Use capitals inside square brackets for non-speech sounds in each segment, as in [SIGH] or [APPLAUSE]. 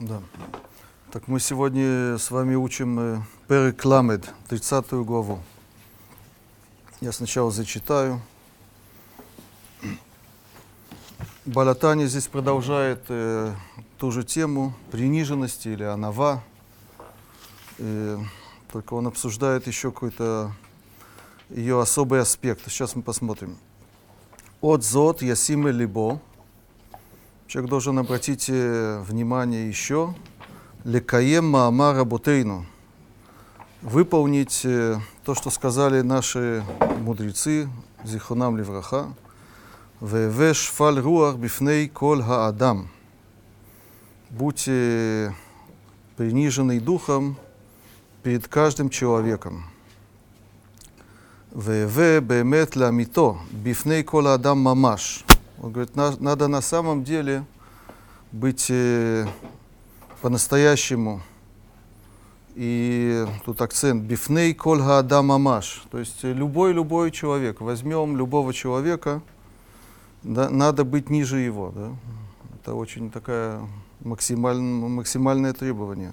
Да. Так мы сегодня с вами учим э, Перек Ламед, 30 главу. Я сначала зачитаю. Балатани здесь продолжает э, ту же тему приниженности или анава. Э, только он обсуждает еще какой-то ее особый аспект. Сейчас мы посмотрим. От зот ясиме либо. Человек должен обратить э, внимание еще. Лекаем маама работейну. Выполнить э, то, что сказали наши мудрецы, зихонам левраха. Веве шфаль руах бифней кол хаадам. Будьте принижены духом перед каждым человеком. Веве бемет ламито бифней кол адам мамаш. Он говорит, надо на самом деле быть э, по-настоящему. И тут акцент бифней коль адам мамаш. То есть любой-любой человек. Возьмем любого человека, да, надо быть ниже его. Да? Это очень такая максималь, максимальное требование.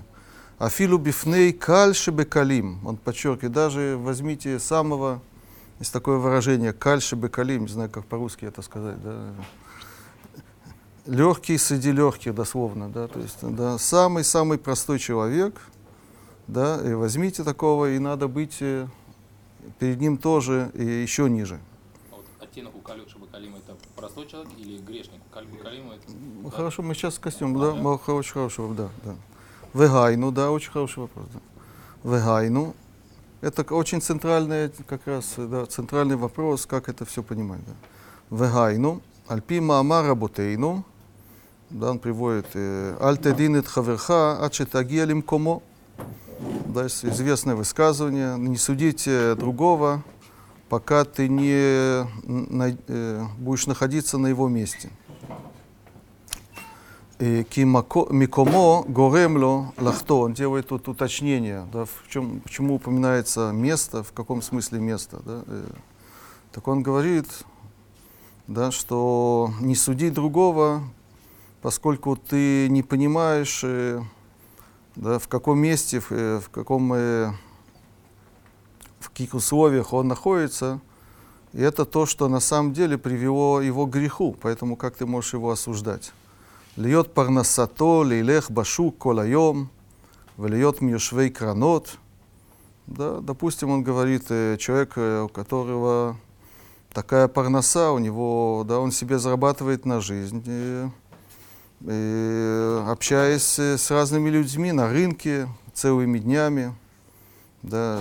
Афилу бифней каль шебекалим. Он подчеркивает, даже возьмите самого есть такое выражение «кальши бекалим», не знаю, как по-русски это сказать, да. Легкий среди легких, дословно, да, то есть, да, самый-самый простой человек, да, и возьмите такого, и надо быть э, перед ним тоже и еще ниже. А вот оттенок у Калюши Бакалима это простой человек или грешник? Каль Бакалима это... Ну, хорошо, мы сейчас костюм, а, да, да? очень хороший, да, да. Вегайну, да, очень хороший вопрос, да. Вегайну, это очень центральный, как раз, да, центральный вопрос, как это все понимать. Да. Вегайну, альпи маама работейну, да, он приводит, э, альтединет хаверха, ачетагия лимкомо. Да, известное высказывание, не судите другого, пока ты не э, будешь находиться на его месте. Э, כי Микомо Горемло Лахто, он делает тут уточнение, да, в чем, почему упоминается место, в каком смысле место. Да, э. так он говорит, да, что не суди другого, поскольку ты не понимаешь, э, да, в каком месте, в, в каком, в каких условиях он находится, и это то, что на самом деле привело его к греху, поэтому как ты можешь его осуждать. להיות פרנסתו, להילך בשוק כל היום ולהיות מיושבי קרנות. Да, допустим, он говорит, человек, у которого такая парноса, у него, да, он себе зарабатывает на жизнь, и, и, общаясь с разными людьми на рынке целыми днями, да,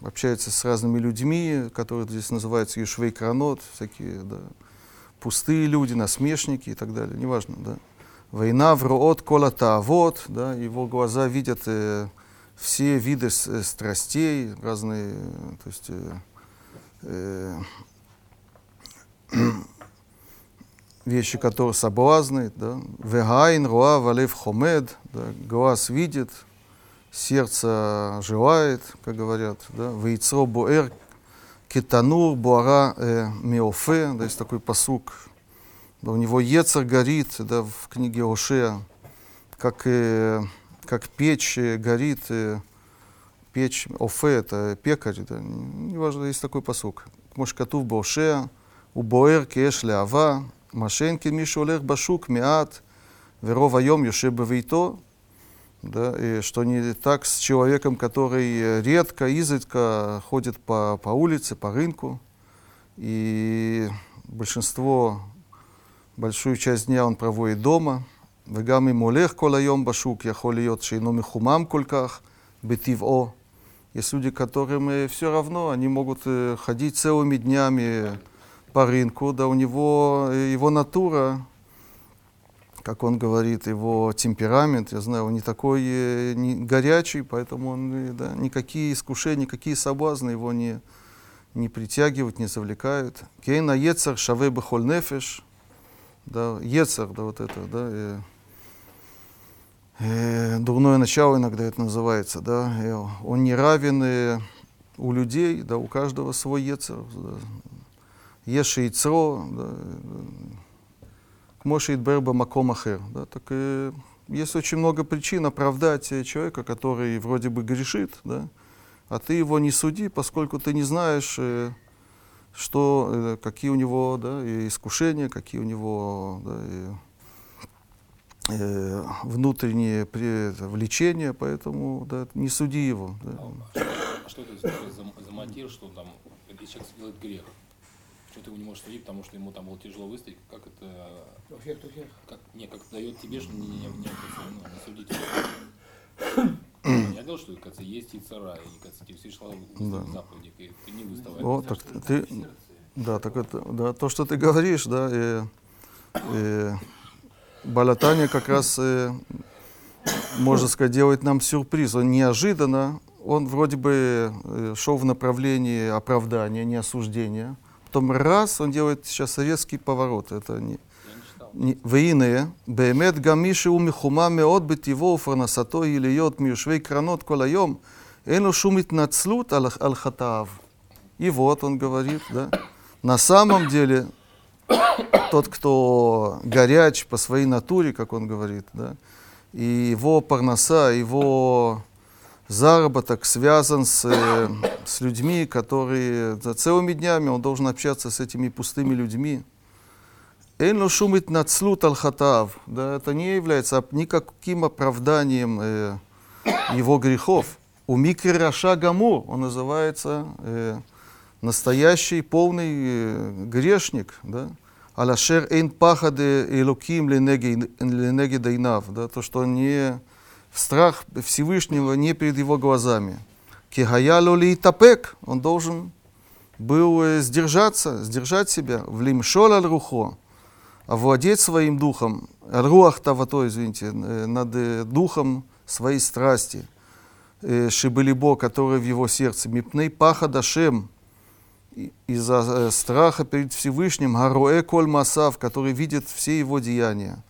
общается с разными людьми, которые здесь называются юшвей кранот, всякие, да, пустые люди, насмешники и так далее, неважно, да. Война вроот колота вот, да, его глаза видят э, все виды э, страстей, разные, то есть э, э, [CLEARS THROAT] вещи, которые соблазны, да. Вегайн, руа, валев хомед, да, глаз видит, сердце желает, как говорят, да. Вейцро буэр, Кетанур, Буара, э, Меофе, да, есть такой посук. Да, у него Ецер горит, да, в книге Ошея, как, э, как печь э, горит, э, печь, Офе это пекарь, да, неважно, есть такой посук. Мошкатув Бошея, Убоэр кеш леава, Машенки Мишулех Башук, Миат, Верова Йом Юшеб Вейто, да, и что не так с человеком, который редко, изредка ходит по, по улице, по рынку, и большинство большую часть дня он проводит дома, וגם אם הולך כל היום בשוק, יכול להיות שאינו מחומם כל כך בטבעו. Есть люди, которым все равно, они могут ходить целыми днями по рынку, да у него его натура, как он говорит, его темперамент, я знаю, он не такой не горячий, поэтому он, да, никакие искушения, никакие соблазны его не, не притягивают, не завлекают. Кейна ецар шаве бехоль нефеш, да, Ецер, да, вот это, да, э, э, дурное начало иногда это называется, да, э, он не равен э, у людей, да, у каждого свой Ецер, да. Еши и Цро, да, Кмоши Идберба Маком Ахер. Да, так э, есть очень много причин оправдать э, человека, который вроде бы грешит, да, а ты его не суди, поскольку ты не знаешь, э, что, э, какие у него да, и искушения, какие у него да, и, э, внутренние при, это, влечения, поэтому да, не суди его. Да. А что это за, за мотив, что там, человек делает грех, что ты его не можешь судить, потому что ему там было тяжело выстоять, как это, как, не, как дает тебе, что не, не, не, не, не судить. Я говорил, что кажется, есть и цара, и кажется, тебе все шло Да. заповеди, и ты не выставай. Вот, так ты, да, так это, да, то, что ты говоришь, да, э, э, Балатания как раз, э, можно сказать, делает нам сюрприз. Он неожиданно, он вроде бы э, шел в направлении оправдания, не осуждения Потом раз, он делает сейчас резкий поворот. Это не, Я не читал. не- והנה, באמת גם מי שהוא מחומם מאוד בטבעו ופרנסתו היא להיות מיושבי קרנות כל היום, אין לו שום התנצלות על, על חטאיו. И вот он говорит, да, на самом деле тот, кто горяч по своей натуре, как он говорит, да, и его парноса, его заработок связан с, э, с людьми, которые за целыми днями он должен общаться с этими пустыми людьми. Эйн ло шум итнацлут аль хатав. Да, это не является никаким оправданием э, его грехов. У микри раша гамур, он называется э, настоящий полный э, грешник, да. Алашер эйн пахаде элоким ленеги дайнав, да, то, что не страх Всевышнего не перед его глазами. Кихаяло ли тапек, он должен был э, сдержаться, сдержать себя, в лимшол аль рухо, овладеть своим духом, руах тавато, извините, э, над э, духом своей страсти, шибелибо, который в его сердце, мипней паха дашем, и- из-за страха перед Всевышним, гароэ коль масав, который видит все его деяния.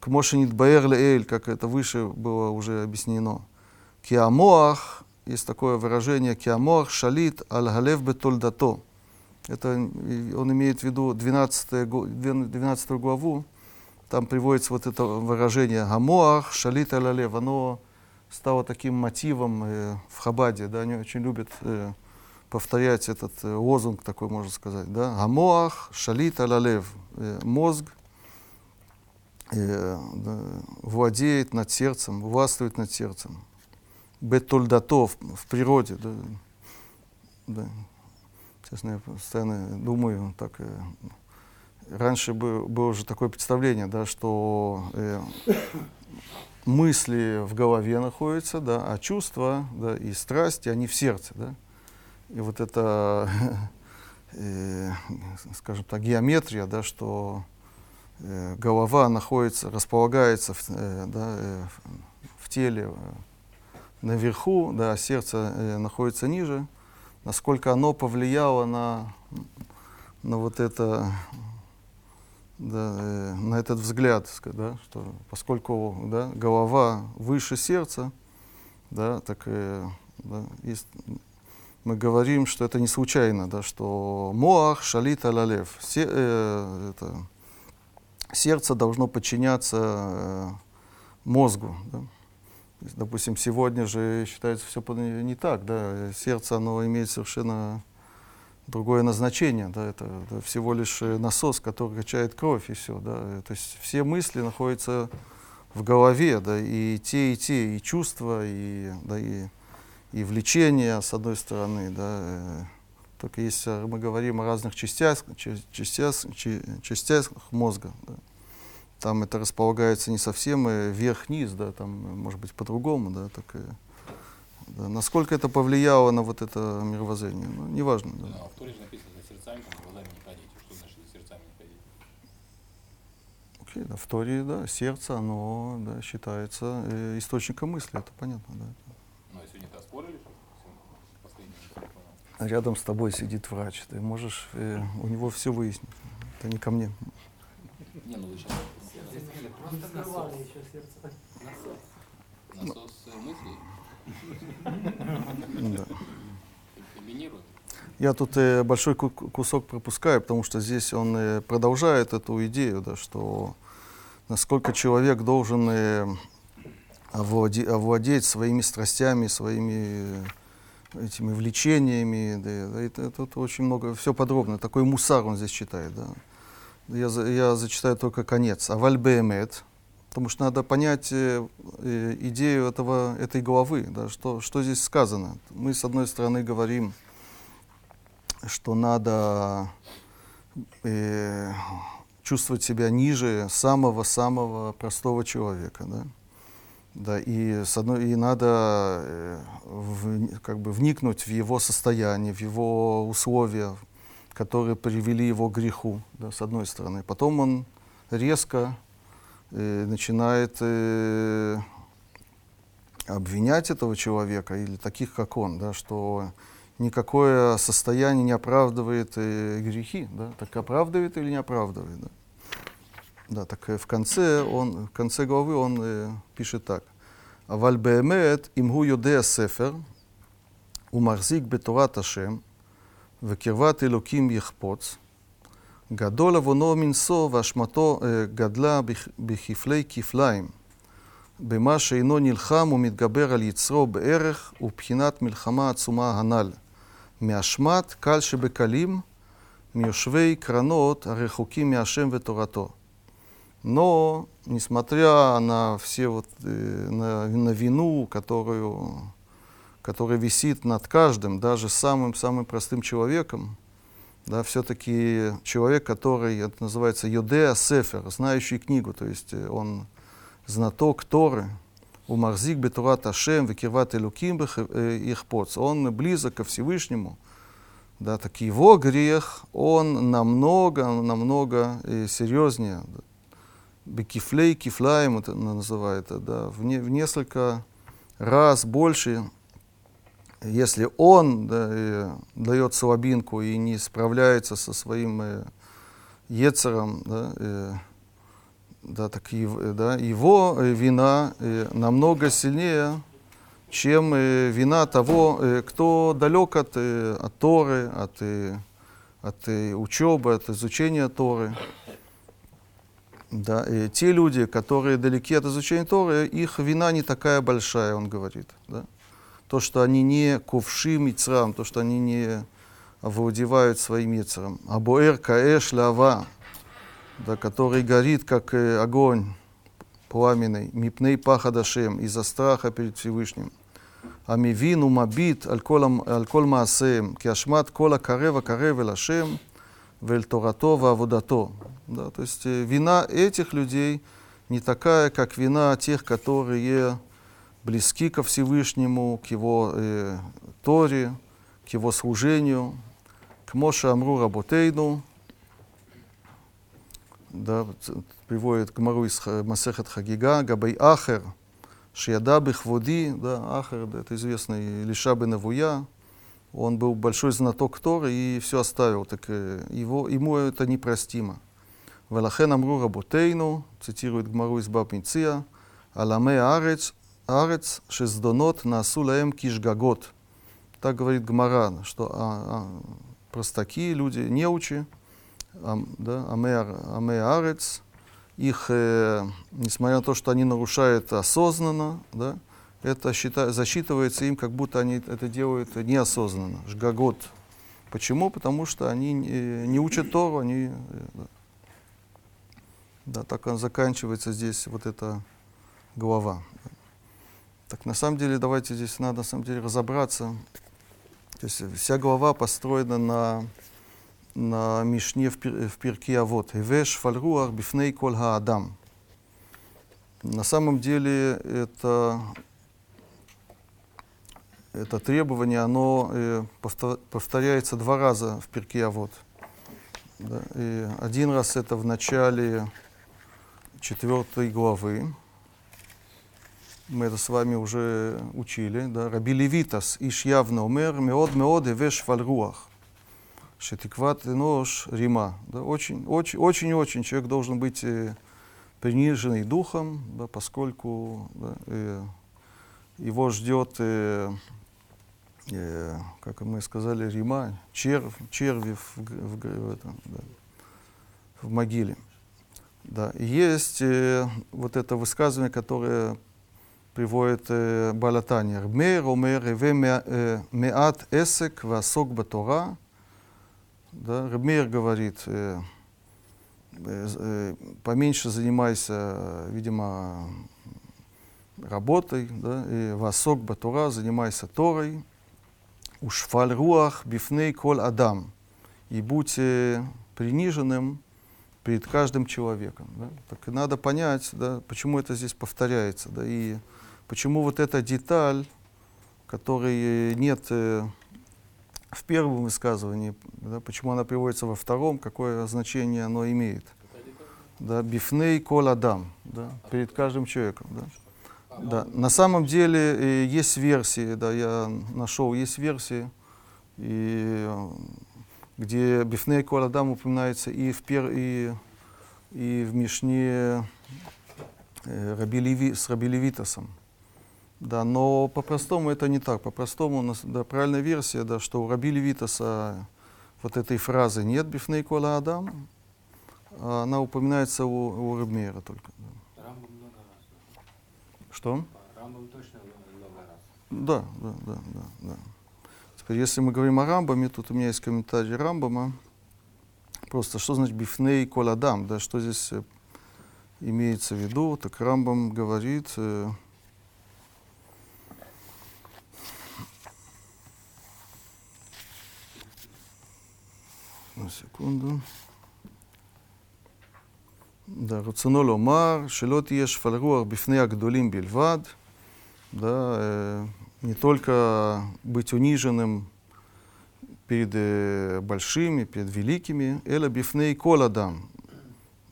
К Мошенит Баэр Эль, как это выше было уже объяснено. Киамоах, есть такое выражение, киамоах шалит аль галев бетольдато. Это он имеет в виду 12, го- 12 главу, там приводится вот это выражение гамоах шалит аль галев. Оно стало таким мотивом э, в Хабаде, да, они очень любят э, повторять этот э, лозунг такой, можно сказать, да, гамоах шалит аль галев. Э, мозг э, владеет над сердцем, властвует над сердцем. Бетольдато в, в природе. Да, да. Честно, я постоянно думаю, так, э, раньше бы, было уже такое представление, да, что э, мысли в голове находятся, да, а чувства да, и страсти, они в сердце. Да. И вот это, [LAUGHS] э, скажем так, геометрия, да, что э, голова находится, располагается в, э, да, э, в теле э, наверху, да, сердце э, находится ниже, насколько оно повлияло на, на вот это, да, э, на этот взгляд, да, что поскольку да, голова выше сердца, да, так э, да, есть, мы говорим, что это не случайно, да, что моах шалит алалев, Се, э, это, сердце должно подчиняться э, мозгу. Да. Допустим, сегодня же считается все не так, да, сердце, оно имеет совершенно другое назначение, да, это, это всего лишь э, насос, который качает кровь и все, да, то есть все мысли находятся в голове, да, и те, и те, и чувства, и, да, и, и влечения, с одной стороны, да, э, только если мы говорим о разных частях, ча- частях, частях мозга, да, там это располагается не совсем э, вверх-вниз, да, там, э, может быть, по-другому, да, так, э, да, насколько это повлияло на вот это мировоззрение, ну, неважно, да. А в Торе же написано, за сердцами, там, глазами не ходите. Что значит за сердцами не ходить? Окей, да, в Торе, да, сердце, оно, да, считается э, источником мысли, это понятно, да. Ну, а сегодня-то оспорили, что. Рядом с тобой сидит врач, ты можешь э, у него все выяснить, это не ко мне. Не, ну вы сейчас насос э, мыслей [LAUGHS] Да. комбинирует. Я тут э, большой кусок пропускаю, потому что здесь он э, продолжает эту идею, да, что насколько человек должен э, овладеть, овладеть своими страстями, своими этими влечениями. Да, да, это, это, это очень много, все подробно. Такой мусар он здесь читает. Да. Я, я зачитаю только конец. Аваль беемет, потому что надо понять э, э, идею этого, этой главы, да, что, что здесь сказано. Мы, с одной стороны, говорим, что надо э, чувствовать себя ниже самого-самого простого человека. Да? Да, и, с одной, и надо э, в, как бы вникнуть в его состояние, в его условия, которые привели его к греху, да, с одной стороны. Потом он резко э, начинает э, обвинять этого человека или таких, как он, да, что никакое состояние не оправдывает э, грехи. Да? Так оправдывает или не оправдывает? Да? Да, так э, в конце, он, в конце главы он э, пишет так. «Аваль беэмет имгу юдея сефер, умарзик бетурат ашем, וקרבת אלוקים יחפוץ, גדול עוונו מנשוא ואשמתו גדלה בכפלי כפליים. במה שאינו נלחם ומתגבר על יצרו בערך ובחינת מלחמה עצומה הנ"ל. מאשמת קל שבקלים, מיושבי קרנות הרחוקים מהשם ותורתו. Но, несмотря на все вот, на, на вину, которую, которая висит над каждым, даже самым-самым простым человеком, да, все-таки человек, который, это называется Йодеа Сефер, знающий книгу, то есть он знаток Торы, у Марзик Бетурат Ашем, Векирват Элуким их поц. Он близок ко Всевышнему. Да, так его грех, он намного, намного э, серьезнее. Бекифлей, кифлаем это называют, да, в, не, в несколько раз больше, если он да, э, дает слабинку и не справляется со своим э, ецером, да, э, да, так и, да, его э, вина э, намного сильнее, чем э, вина того, кто далек от, от Торы, от, от учебы, от изучения Торы. Да, и те люди, которые далеки от изучения Торы, их вина не такая большая, он говорит. Да? То, что они не ковши мицрам, то, что они не овладевают своим мицрам. Абуэр каэш лава, да, который горит, как э, огонь пламенный, мипней пахадашем, из-за страха перед Всевышним. המבין ומביט על כל, על כל מעשיהם, כי אשמת כל הקרב הקרב אל השם ואל תורתו ועבודתו. Да, то есть э, вина этих людей не такая, как вина тех, которые близки ко Всевышнему, к Его э, Торе, к Его служению, к Моше Амру Работейну, да, э, приводит Гмару из Масехат Хагига, Габай Ахер, Шияда Бихводи, да, Ахер, да, это известный Лиша Бенавуя, он был большой знаток Торы и все оставил, так э, его, ему это непростимо. Велахен Амру Работейну, цитирует Гмару из Баб Миция, Аламе Арец, арец шездонот насу лаем кишгагот. Так говорит Гмаран, что а, а, простаки, люди, неучи, а, да, аме, аме арец, их, э, несмотря на то, что они нарушают осознанно, да, это счита, засчитывается им, как будто они это делают неосознанно, жгагот. Почему? Потому что они не, не учат Тору, они... Э, да. да, так он заканчивается здесь вот эта глава. Так на самом деле, давайте здесь надо на самом деле разобраться. То есть вся глава построена на на Мишне в, пир, в Пирке Авод. Эвеш фальруах бифней коль адам. На самом деле это, это требование, оно э, повторяется два раза в Пирке Авод. Да, и один раз это в начале четвертой главы. Мы это с вами уже учили. Да? Раби Левитас, Иш явно умер, меод меод эвеш фальруах. Шетикват нож Рима. Да, очень, очень, очень, очень человек должен быть э, приниженный духом, да, поскольку да, э, его ждет э, э, как мы сказали, рима, червь, черви в, в, в, этом, да, в могиле. Да. Есть э, вот это высказывание, которое приводит э, Балатания. Рбмейр омер эве меат эсек васок батора. Да, Рбмейр говорит, э, э, э, поменьше занимайся, видимо, работой, да, и васок батора, занимайся Торой. Ушфаль руах бифней кол адам. И будь э, приниженным перед каждым человеком. Да? Так надо понять, да, почему это здесь повторяется, да, и почему вот эта деталь, которой нет э, в первом высказывании, да, почему она приводится во втором, какое значение оно имеет. Да, бифней кол адам, да, перед каждым человеком. Да. Да, на самом деле э, есть версии, да, я нашел, есть версии, и где Бифней Коладам упоминается и в, пер, и, и в Мишне э, Раби Леви, с Раби Левитасом. Да, но по-простому это не так. По-простому, да, правильная версия, да, что у Раби Левитаса вот этой фразы нет Бифней Кола Адам, а она упоминается у, у Рабмейра только. Да. Что? Рамбам точно много раз. Да, да, да, да, да. Теперь, если мы говорим о Рамбаме, тут у меня есть комментарий Рамбама. Просто что значит бифней коладам, да, что здесь э, имеется в виду? Так Рамбам говорит, э, на секунду. Да, רצונו לומר שלא תהיה שפל רוח בפני הגדולים בלבד, да, э, не только быть униженным перед э, большими, перед великими, эла бифней коладам,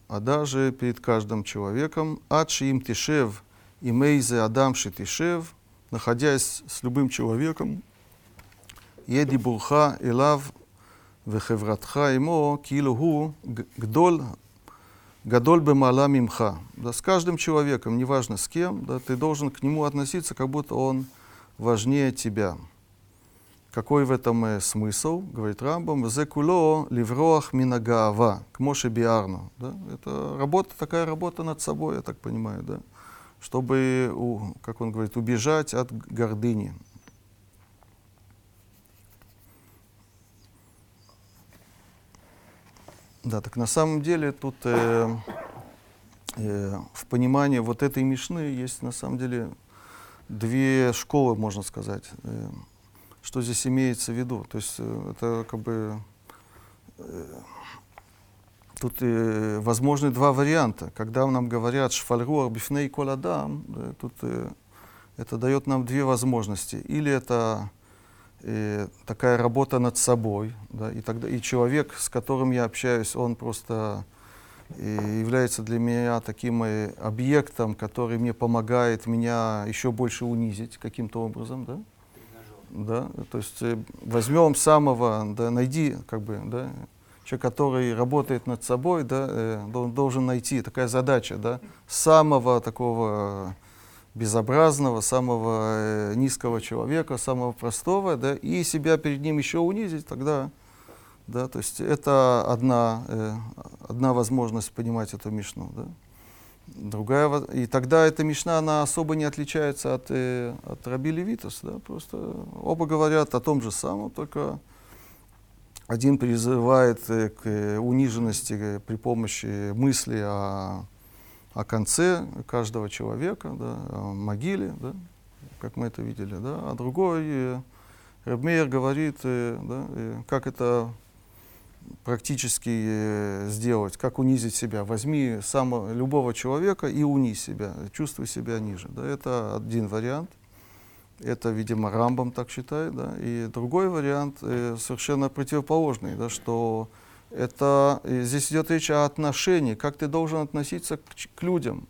а даже перед каждым человеком, адши им тишев, и мейзе адам тишев, находясь с любым человеком, еди бурха элав וחברתך עמו, כאילו הוא גדול, גדול במעלה ממך. Да, с каждым человеком, неважно с кем, да, ты должен к нему относиться, как будто он важнее тебя. Какой в этом э, смысл, говорит Рамбам, «Зекуло ливроах минагаава, к моше биарну». Да? Это работа, такая работа над собой, я так понимаю, да? чтобы, у, как он говорит, убежать от гордыни. Да, так на самом деле тут э, э, в понимании вот этой мишны есть на самом деле две школы, можно сказать. Э, что здесь имеется в виду? То есть э, это как бы э, тут возможны два варианта. Когда нам говорят шфальруах бифней коладам, тут это дает нам две возможности. Или это такая работа над собой, да, и тогда и человек, с которым я общаюсь, он просто и является для меня таким э, объектом, который мне помогает меня еще больше унизить каким-то образом, да? Да, то есть э, возьмем самого, да, найди, как бы, да, человек, который работает над собой, да, э, должен найти, такая задача, да, самого такого безобразного, самого низкого человека, самого простого, да, и себя перед ним еще унизить, тогда да, то есть это одна, э, одна возможность понимать эту мишну. Да. Другая, и тогда эта мишна, она особо не отличается от, э, от Раби Левитас. Да, просто оба говорят о том же самом, только один призывает э, к униженности э, при помощи мысли о, о конце каждого человека, да, о могиле, да, как мы это видели, да, а другой, э, Рабмейер говорит, э, да, э, как это практически сделать, как унизить себя. Возьми самого, любого человека и унизь себя, чувствуй себя ниже. Да, это один вариант. Это, видимо, Рамбам так считает. Да. И другой вариант совершенно противоположный, да, что это, э, здесь идет речь о отношении, как ты должен относиться к, к людям.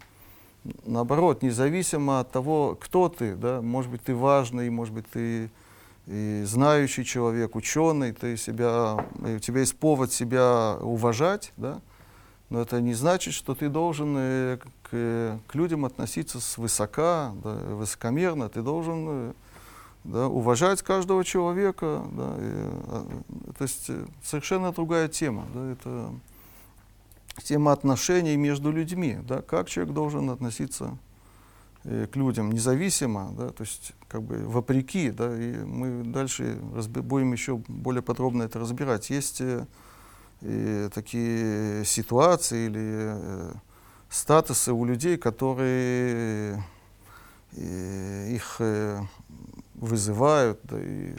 Наоборот, независимо от того, кто ты, да, может быть, ты важный, может быть, ты и знающий человек, ученый, ты себя, у тебя есть повод себя уважать, да? но это не значит, что ты должен э, к, к людям относиться свысока, да, высокомерно, ты должен э, да, уважать каждого человека, да, и, а, то есть совершенно другая тема, да, это тема отношений между людьми, да, как человек должен относиться э, к людям независимо, да, то есть как бы вопреки, да, и мы дальше будем еще более подробно это разбирать. Есть э, э, такие ситуации или э, статусы у людей, которые э, их э, вызывают, да, и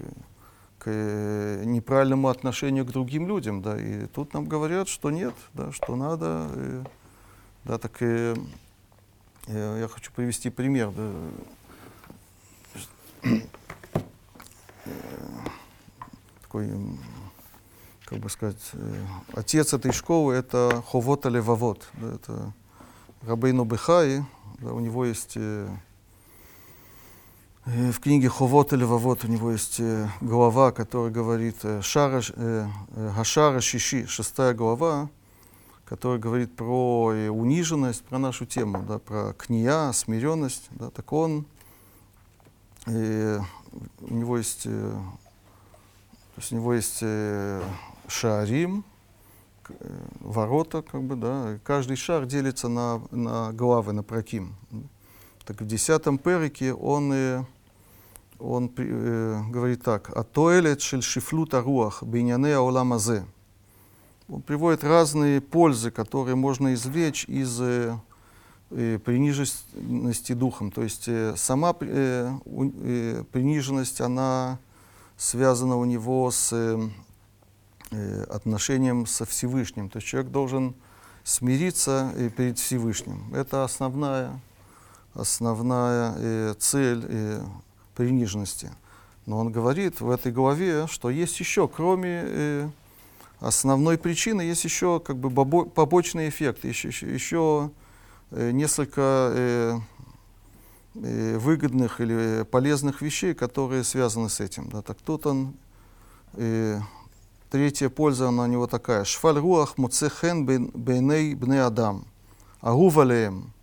к э, неправильному отношению к другим людям, да, и тут нам говорят, что нет, да, что надо, э, да, так э, э, я хочу привести пример, да, такой, как бы сказать, отец этой школы это Ховота Левовод, да, это Рабейну Бехаи, да, у него есть в книге Ховот или Вавот у него есть э, глава, которая говорит э, Шара, Гашара Шиши, шестая глава, которая говорит про униженность, про нашу тему, да, про кния, смиренность. Да, так он, у него есть, то есть у него есть шарим, ворота, как бы, да, каждый шар делится на, на главы, на проким. Так в десятом перике он, он э, говорит так. «Атоэлет шель шифлут аруах бейняне аулам азе». Он приводит разные пользы, которые можно извлечь из э, э, приниженности духом. То есть э, сама э, э, приниженность, она связана у него с э, э, отношением со Всевышним. То есть человек должен смириться э, перед Всевышним. Это основная основная цель э, приниженности. Но он говорит в этой главе, что есть еще, кроме э, основной причины, есть еще как бы побочный эффект, еще, еще, еще э, несколько э, э, выгодных или полезных вещей, которые связаны с этим. Да. Так тут он, э, третья польза на него такая. Шфаль руах муцехен бейней бне адам. Агувалеем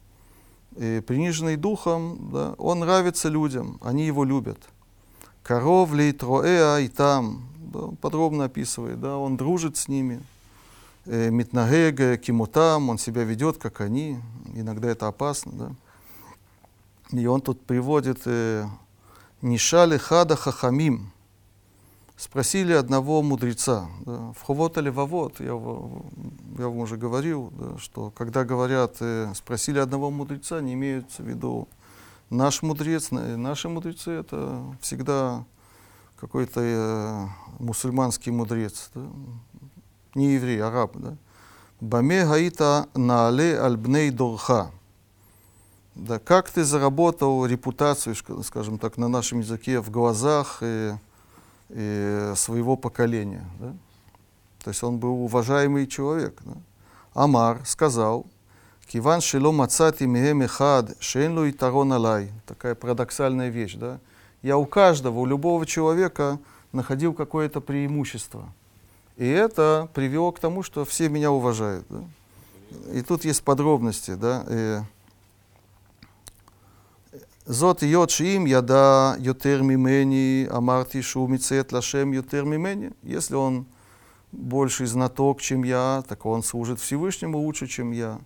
и приниженный духом, да, он нравится людям, они его любят. Коров троэа и там, да, подробно описывает, да, он дружит с ними. Э, Митнагега, кимутам, он себя ведет, как они, иногда это опасно, да. И он тут приводит э, Нишали хада хахамим, Спросили одного мудреца, да, в Ховот или Вавот, я, я вам уже говорил, да, что когда говорят, э, спросили одного мудреца, не имеются в виду наш мудрец, наши мудрецы, это всегда какой-то э, мусульманский мудрец, да, не еврей, араб. Да. Баме гаита наале альбней дорха. Да, как ты заработал репутацию, скажем так, на нашем языке в глазах и своего поколения. Да? То есть он был уважаемый человек. Да? Амар сказал, Киван шело мацати меем эхад, шейн и тарон алай. Такая парадоксальная вещь. Да? Я у каждого, у любого человека находил какое-то преимущество. И это привело к тому, что все меня уважают. Да? И тут есть подробности. Да? И זאת היות שאם ידע יותר ממני, אמרתי שהוא מציית לשם יותר ממני. Если он больше знаток, чем я, так он служит Всевышнему лучше, чем я.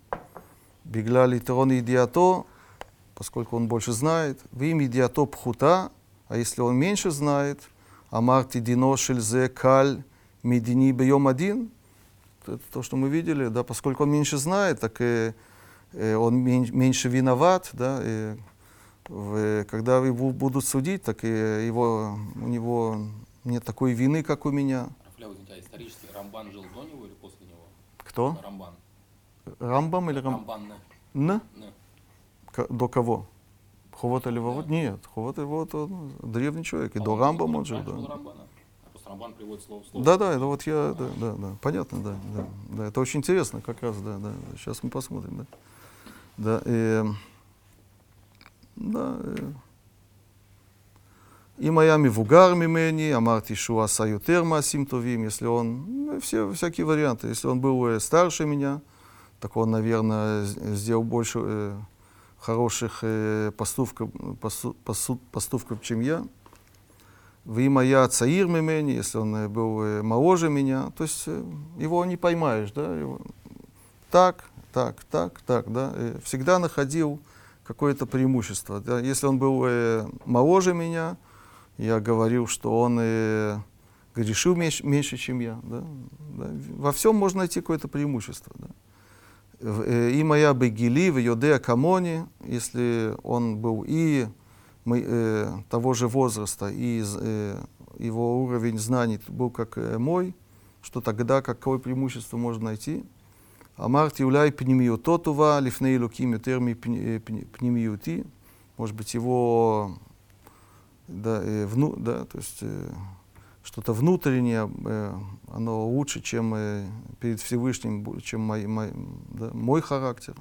Бегля литерон идиато, поскольку он больше знает. Вим идиато пхута, а если он меньше знает, амарти дино шельзе каль медини бьем один. Это то, что мы видели, да, поскольку он меньше знает, так и э, он меньше виноват, да, и в, когда его будут судить, так и его, у него нет такой вины, как у меня. Рафля, а исторически Рамбан жил до него или после него? Кто? Рамбан. Рамбам или Рам... Рамбан? Н? К- до кого? Ховот или Вавот? Да. Нет, Ховот и Вавот он древний человек, и а до Рамбама он жил. Да. Рамбана. Рамбан приводит слово слово. Да, да, это вот я, да, да, да, понятно, да, да, да, это очень интересно, как раз, да, да, сейчас мы посмотрим, да, да, и, да, אם היה מבוגר ממני, אמרתי שהוא עשה יותר מעשים טובים, если он, все, всякие варианты, если он был старше меня, так он, наверное, сделал больше хороших поступков, поступков, чем я. вы моя цаир мимени, если он был моложе меня, то есть его не поймаешь, да, его, так, так, так, так, да, всегда находил какое-то преимущество. Да. Если он был моложе меня, я говорил, что он грешил меньше, меньше чем я. Да? Да? Во всем можно найти какое-то преимущество. Да? Э, и моя Бегили в Йодея Камони, если он был и мы, э, того же возраста, и э, его уровень знаний был как э, мой, что тогда какое преимущество можно найти? Уляй пнемиото това, лифней луким ютерми пнемиути. Может быть, его да, э, вну, да, то есть э, что-то внутреннее, э, оно лучше, чем э, перед Всевышним, чем мой, мой, да, мой характер.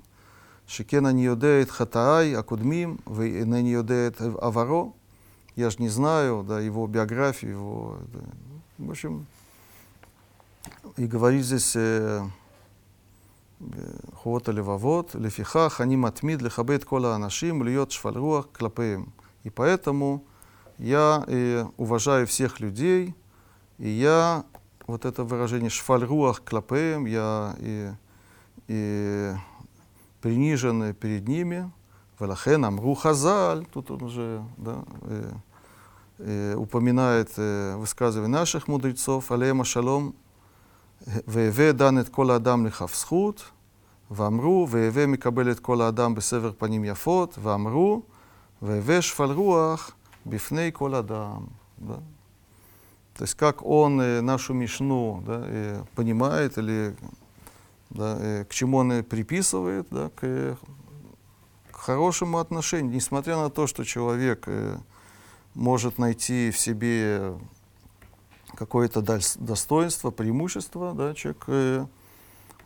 Шекена не йодеет хатаай, акудмим, не йодеет аваро. Я же не знаю да, его биографию, его... Да. В общем, и говорит здесь חובות הלבבות, לפיכך אני מתמיד לכבד כל האנשים ולהיות שפל רוח כלפיהם. И поэтому я э, уважаю всех людей, и я, вот это выражение шфальруах клапеем, я и, и принижен перед ними, Валахен Амру Хазаль, тут он уже да, э, э, упоминает э, высказывание наших мудрецов, Алема Шалом, והווה דן את כל האדם לכף זכות, ואמרו, והווה מקבל את כל האדם בסבר פנים יפות, ואמרו, והווה שפל רוח бифней коладам. Да? То есть как он э, нашу Мишну да, э, понимает или да, э, к чему он приписывает, да, к, к хорошему отношению, несмотря на то, что человек может найти в себе какое-то достоинство, преимущество, да, человек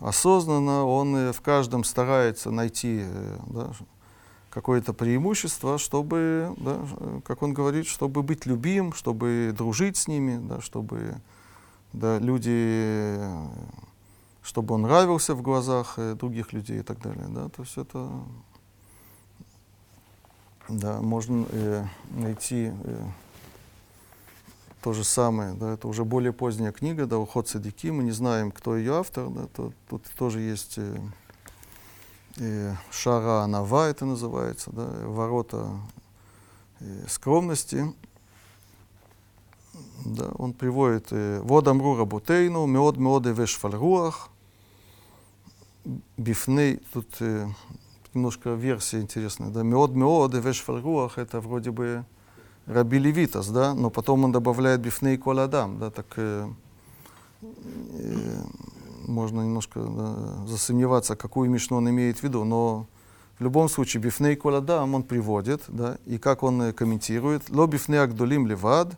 осознанно, он в каждом старается найти да, какое-то преимущество, чтобы, да, как он говорит, чтобы быть любим, чтобы дружить с ними, да, чтобы да, люди, чтобы он нравился в глазах э, других людей и так далее. Да, то есть это да, можно э, найти э, то же самое, да, это уже более поздняя книга, да, «Уход Садики», мы не знаем, кто ее автор, да, то, тут тоже есть э, шара Анава это называется, да, ворота скромности. Да, он приводит «Вод амру работейну, меод меод эвеш фальруах». Бифней, тут э, немножко версия интересная, да, «Меод меод эвеш фальруах» это вроде бы Раби Левитас, да, но потом он добавляет «Бифней коладам», да, так э, э, можно немножко да, засомневаться, какую мишну он имеет в виду, но в любом случае бифней коладам он приводит, да, и как он э, комментирует, ло бифней агдолим левад,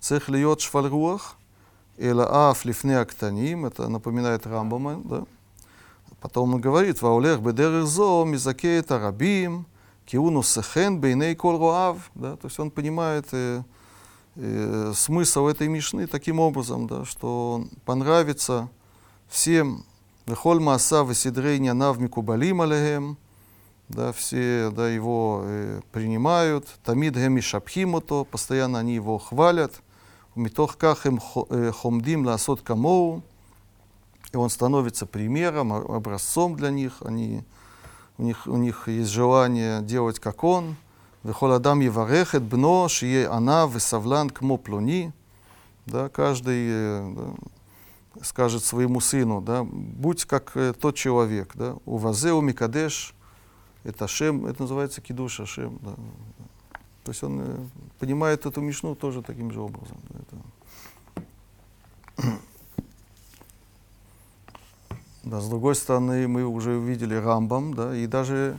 цех льет швальруах, эла аф лифней актаним, это напоминает Рамбама, да. Потом он говорит, ваулех бедерер зо мизакеет арабим, киуну сехен бейней кол роав, да, то есть он понимает э, э, смысл этой мишны таким образом, да, что понравится всем Вехоль Мааса Весидрей Нянав Микубалим Алехем, да, все да, его э, принимают, Тамид Геми Шапхимото, постоянно они его хвалят, Митох Кахем э, Хомдим Ласот Камоу, и он становится примером, образцом для них, они, у, них, у них есть желание делать как он, Вехол Адам Еварехет Бно, Шие Ана Весавлан Кмо Плони, да, каждый э, да, скажет своему сыну, да, будь как э, тот человек, да, у Вазеу Микадеш, это Шем, это называется Кидуш Ашем, да. То есть он э, понимает эту мишну тоже таким же образом. Да, это. Да, с другой стороны, мы уже увидели Рамбам, да, и даже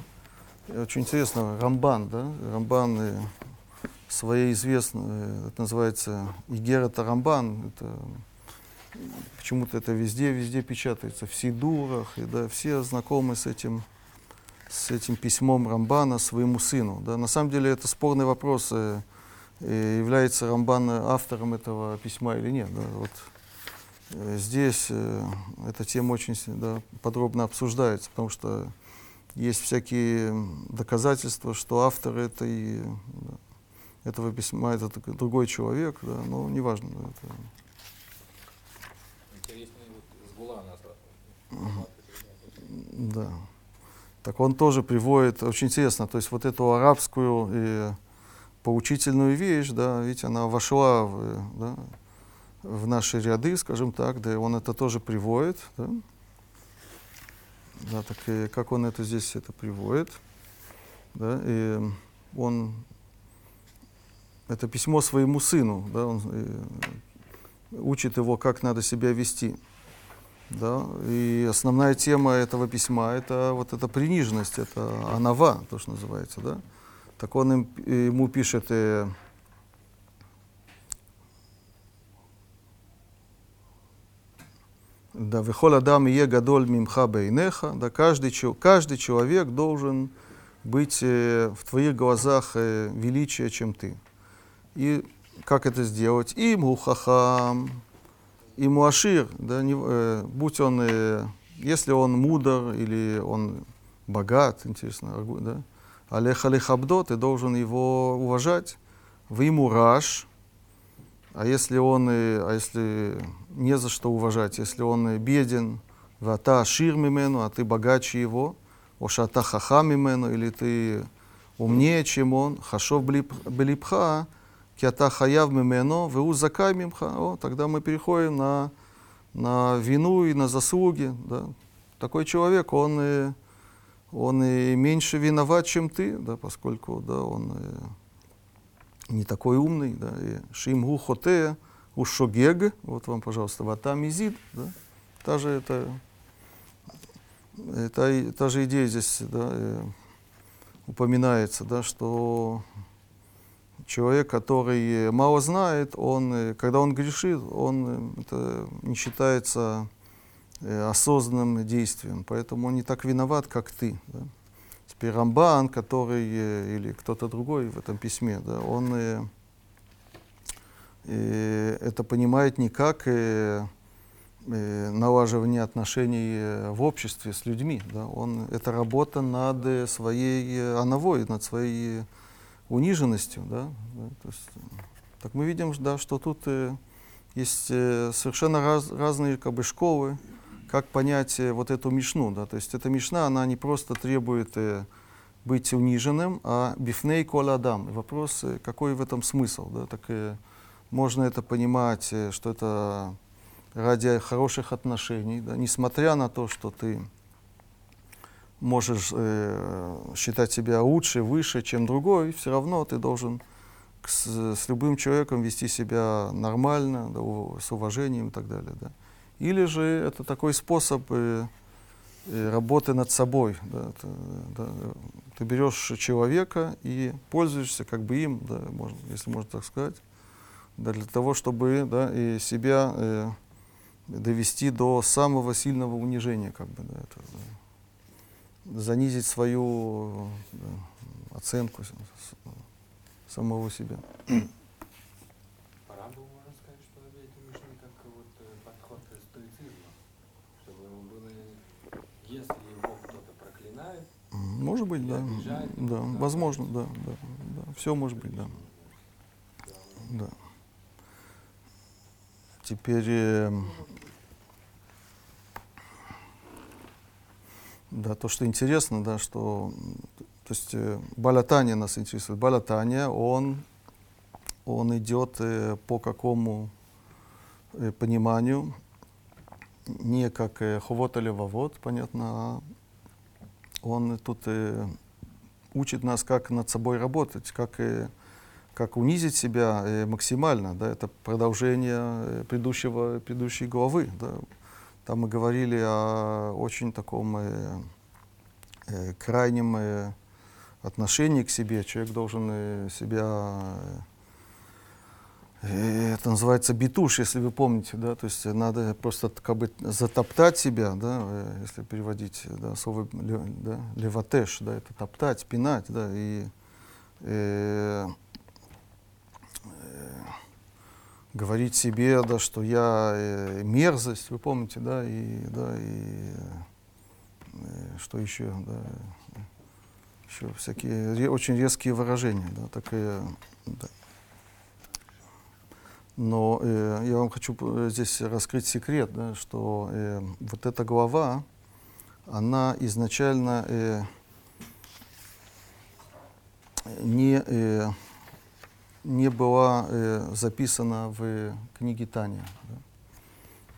очень интересно, Рамбан, да, Рамбан э, своей известной, э, это называется Игера Тарамбан, это Почему-то это везде, везде печатается, в Сидурах, и да, все знакомы с этим, с этим письмом Рамбана своему сыну. Да. На самом деле это спорный вопрос, э, э, является Рамбан автором этого письма или нет. Да. Вот, э, здесь э, эта тема очень да, подробно обсуждается, потому что есть всякие доказательства, что автор этой, да, этого письма это другой человек, да, но неважно. Да, это... Да. Так он тоже приводит, очень интересно, то есть вот эту арабскую и поучительную вещь, да, ведь она вошла в, да, в наши ряды, скажем так, да, и он это тоже приводит, да. Да, так и как он это здесь это приводит, да, и он это письмо своему сыну, да, он э, учит его, как надо себя вести. Да? И основная тема этого письма это вот эта приниженность, это анава, то, что называется. Да? Так он им, ему пишет, э, да, «Вехол адам ие гадоль мимха бейнеха», да, каждый, каждый человек должен быть э, в твоих глазах э, величие, чем ты. И как это сделать? И мухахам, и муашир, да, не, э, будь он, если он мудр или он богат, интересно, да, алех алех абдо, ты должен его уважать, в ему раш, а если он, э, а если не за что уважать, если он беден, вата шир мимену, а ты богаче его, ошата хаха мимену, или ты умнее, чем он, хашов блипха, киата хаяв мимено, веу закай мимха. О, тогда мы переходим на, на вину и на заслуги. Да. Такой человек, он, и, он и меньше виноват, чем ты, да, поскольку да, он и не такой умный. Да, и шимгу хоте, ушогег, вот вам, пожалуйста, ватам изид. Да. Та же это, это, та же идея здесь да, упоминается, да, что человек, который мало знает, он, когда он грешит, он это не считается э, осознанным действием, поэтому он не так виноват, как ты. Да? Теперь Рамбан, который, э, или кто-то другой в этом письме, да, он э, э, это понимает не как э, э, налаживание отношений в обществе с людьми. Да? Он, это работа над своей ановой, над своей униженностью, да, да то есть, так мы видим, да, что тут э, есть э, совершенно раз, разные как бы школы, как понять э, вот эту мишну, да, то есть эта мишна, она не просто требует э, быть униженным, а бифней кола адам. Вопрос, э, какой в этом смысл, да, так э, можно это понимать, э, что это ради хороших отношений, да, несмотря на то, что ты можешь э, считать себя лучше, выше, чем другой, все равно ты должен с, с любым человеком вести себя нормально, да, с уважением и так далее. Да. Или же это такой способ э, э, работы над собой. Да, это, да, ты берешь человека и пользуешься как бы им, да, можно, если можно так сказать, да, для того, чтобы да, и себя э, довести до самого сильного унижения. Как бы, да, это, да занизить свою да, оценку самого себя. Пора было, можно сказать, что эти мишни как вот э, подход стоицизма, чтобы ему было, если его кто-то проклинает, может быть, да, да, возможно, да, да, да, все может быть, да, да. Теперь э, Да, то, что интересно, да, что то есть э, Балатания нас интересует. Балатания, он, он идет э, по какому э, пониманию, не как э, ховот или вавод, понятно, а он тут э, учит нас, как над собой работать, как, э, как унизить себя э, максимально. Да, это продолжение э, предыдущего, предыдущей главы. Да, там мы говорили о очень таком э, э, крайнем э, отношении к себе. Человек должен э, себя э, это называется битуш, если вы помните, да, то есть надо просто как бы затоптать себя, да, э, если переводить, да, слово да, леватеш, да, это топтать, пинать, да, и э, говорить себе, да, что я э, мерзость, вы помните, да, и, да, и э, что еще, да, еще всякие очень резкие выражения, да, так и, да. Но э, я вам хочу здесь раскрыть секрет, да, что э, вот эта глава, она изначально э, не, э, не была э, записана в книге Таня. Да.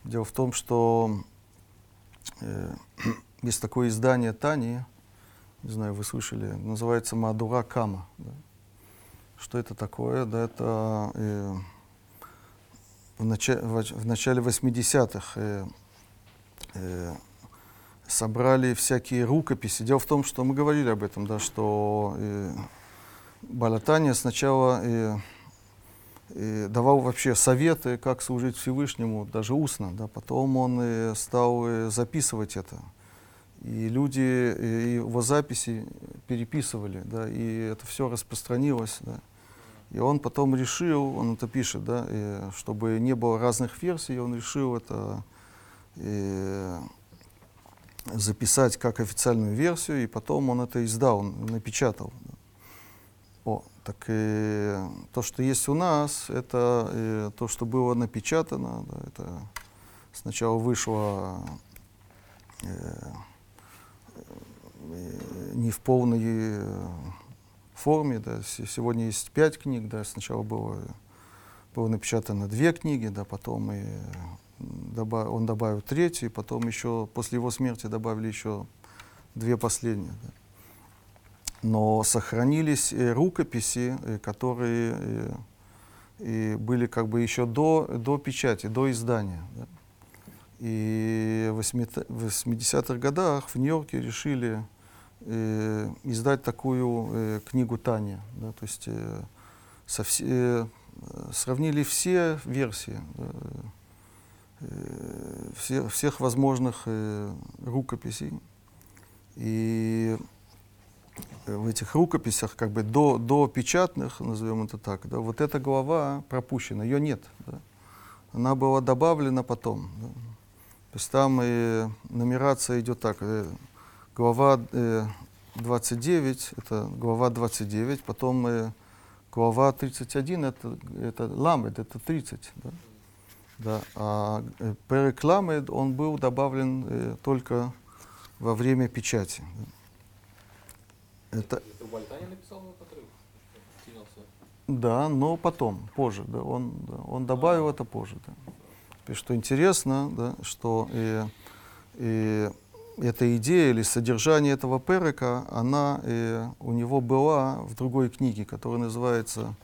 Дело в том, что э, [CLEARS THROAT] есть такое издание Тани, не знаю, вы слышали, называется Мадура Кама. Да. Что это такое? Да, это э, в, начале, в начале 80-х э, э, собрали всякие рукописи. Дело в том, что мы говорили об этом, да, что э, Балатания сначала э, э, давал вообще советы, как служить Всевышнему, даже устно. Да, потом он э, стал э, записывать это. И люди э, его записи переписывали, да, и это все распространилось. Да. И он потом решил, он это пишет, да, и, чтобы не было разных версий, он решил это и, записать как официальную версию, и потом он это издал, он напечатал. О, так и то, что есть у нас, это и, то, что было напечатано, да, это сначала вышло э, э, не в полной э, форме. Да. Сегодня есть пять книг, да, сначала было, было напечатано две книги, да, потом и добав, он добавил третью, и потом еще после его смерти добавили еще две последние. Да. Но сохранились э, рукописи, э, которые э, и были как бы еще до, до печати, до издания. Да. И в 80-х годах в Нью-Йорке решили э, издать такую э, книгу Таня. Да, то есть э, со все, э, сравнили все версии, э, все, всех возможных э, рукописей. И в этих рукописях, как бы до, до печатных, назовем это так, да, вот эта глава пропущена, ее нет. Да. Она была добавлена потом. Да. То есть там и нумерация идет так. Э, глава э, 29, это глава 29, потом э, глава 31, это, это ламед, это 30. Да? Да, а э, перек ламед, он был добавлен э, только во время печати. Это... Да, но потом, позже. Да, он, да, он добавил а. это позже. Да. И что интересно, да, что и, и эта идея или содержание этого перека, она э, у него была в другой книге, которая называется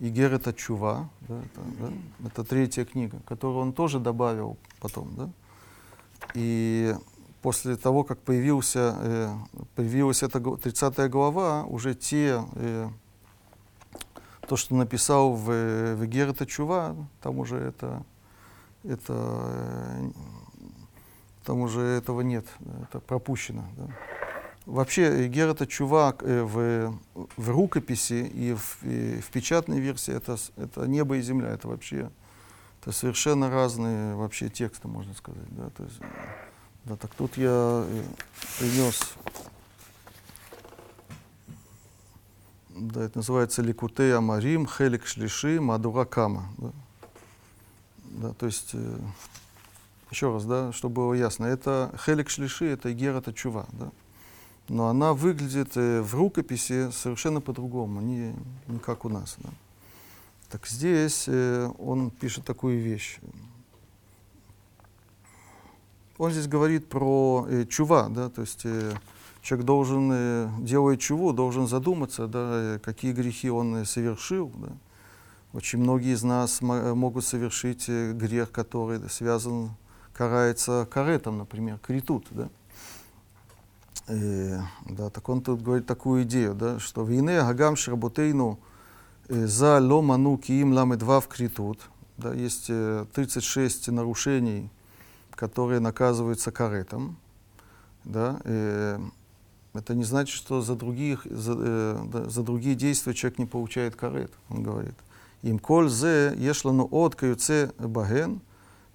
Игерета Чува. Да, это, да, это третья книга, которую он тоже добавил потом. Да. И после того, как появился, э, появилась эта 30 глава, уже те, э, то, что написал в, в Игерета Чува, там уже это, это э, там уже этого нет, это пропущено. Да. Вообще, Гер это чувак э, в, в рукописи и в, и в печатной версии, это, это небо и земля, это вообще это совершенно разные вообще тексты, можно сказать. Да, то есть, да, так тут я э, принес, да, это называется Ликутей Амарим, Хелик Шлиши, Мадура Кама. Да. Да, то есть э, еще раз, да, чтобы было ясно, это Хелик Шлиши, это Гера Чува, да. Но она выглядит э, в рукописи совершенно по-другому, не, не как у нас. Да. Так здесь э, он пишет такую вещь. Он здесь говорит про э, чува, да, то есть э, человек должен, э, делая чуву, должен задуматься, да, э, какие грехи он э, совершил, да. Очень многие из нас могут совершить грех, который связан карается каретом, например, критут, да? Э, да, так он тут говорит такую идею, да, что войны агам шработейну э, за ломану киим ламедва в критут, да, есть 36 э, нарушений, которые наказываются каретом, да, и это не значит, что за, других, за, э, за другие действия человек не получает карет, он говорит. Им коль зе ешлану от каюце баген,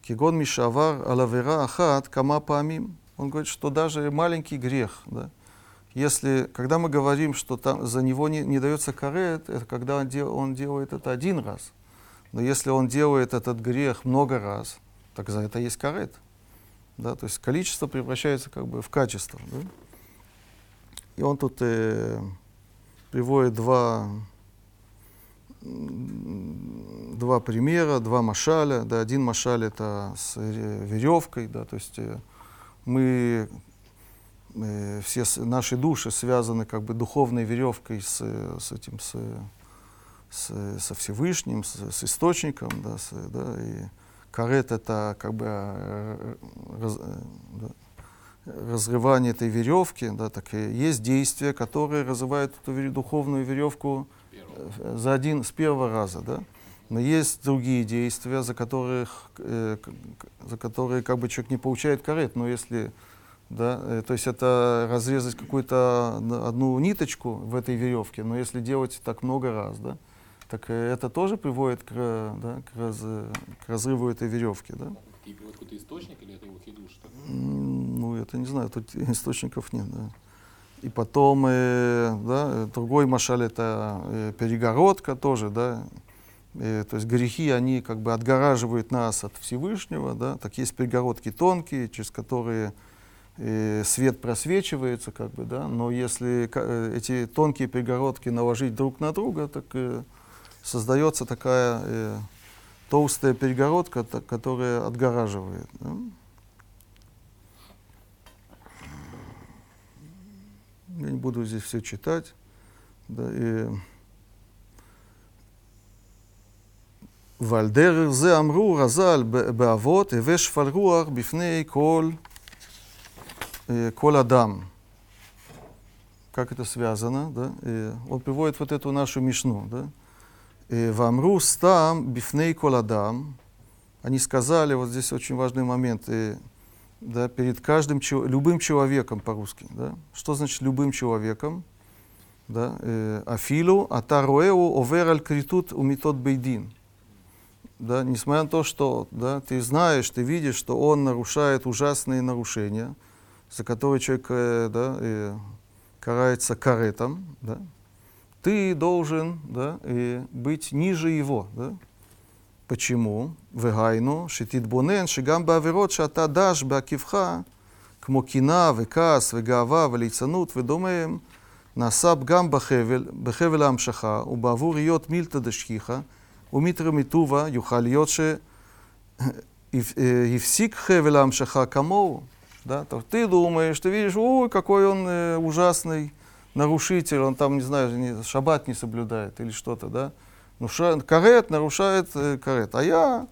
Кигон Мишавар Алавера Ахат Кама Памим. Он говорит, что даже маленький грех, да, если, когда мы говорим, что там, за него не, не дается карет, это когда он, дел, он делает это один раз. Но если он делает этот грех много раз, так за это есть карет. Да? То есть количество превращается как бы в качество. Да? И он тут э, приводит два, два примера, два машаля. Да? Один машаль это с веревкой, да? то есть э, мы э, все наши души связаны как бы духовной веревкой с, с этим, с, с, со Всевышним, с, с источником, да, с, да, и карет это как бы э, раз, да, разрывание этой веревки, да, так и есть действия, которые разрывают эту духовную веревку за один, с первого раза, да. Но есть другие действия, за которых, э, за которые как бы человек не получает карет, но если да, э, то есть это разрезать какую-то одну ниточку в этой веревке, но если делать так много раз, да, так это тоже приводит к, да, к, раз, к разрыву этой веревки, да. И какой-то источник или это его хидуш? Ну, это не знаю, тут [LAUGHS] источников нет, да. И потом, э, да, другой машаль это э, перегородка тоже, да. Э, то есть грехи, они как бы отгораживают нас от Всевышнего, да. Так есть перегородки тонкие, через которые э, свет просвечивается, как бы, да. Но если э, эти тонкие перегородки наложить друг на друга, так э, создается такая э, толстая перегородка, та, которая отгораживает. Да? Я не буду здесь все читать. Да, и... ועל דרך זה אמרו רז"ל באבות, הווה שפל רוח בפני כל, כל אדם. Как это связано, да? И он приводит вот эту нашу мишну, да? Вамру стам бифней коладам. Они сказали, вот здесь очень важный момент, и, да, перед каждым, любым человеком по-русски. Да? Что значит любым человеком? Да? Афилу атаруэу овер аль критут умитот бейдин. Да, несмотря на то, что да, ты знаешь, ты видишь, что он нарушает ужасные нарушения, за которые человек да, э, карается каретом, да, ты должен да, быть ниже его. Да? почему? וגיינו, שתתבונן שגם בעבירות שאתה דש בעקיבך, כמו קנאה וכעס וגאווה וליצנות ודומיהם, נעשה פגם בחבל, בחבל ההמשכה, ובעבור היות מילתא דשכיחא, ומיתרא מטובא יוכל להיות שהפסיק חבל ההמשכה כמוהו. Да? То ты думаешь, ты видишь, ой, какой он э, ужасный нарушитель, он там, не знаю, не, шаббат не соблюдает или что-то, да? Нарушает, карет нарушает э, карет. А я,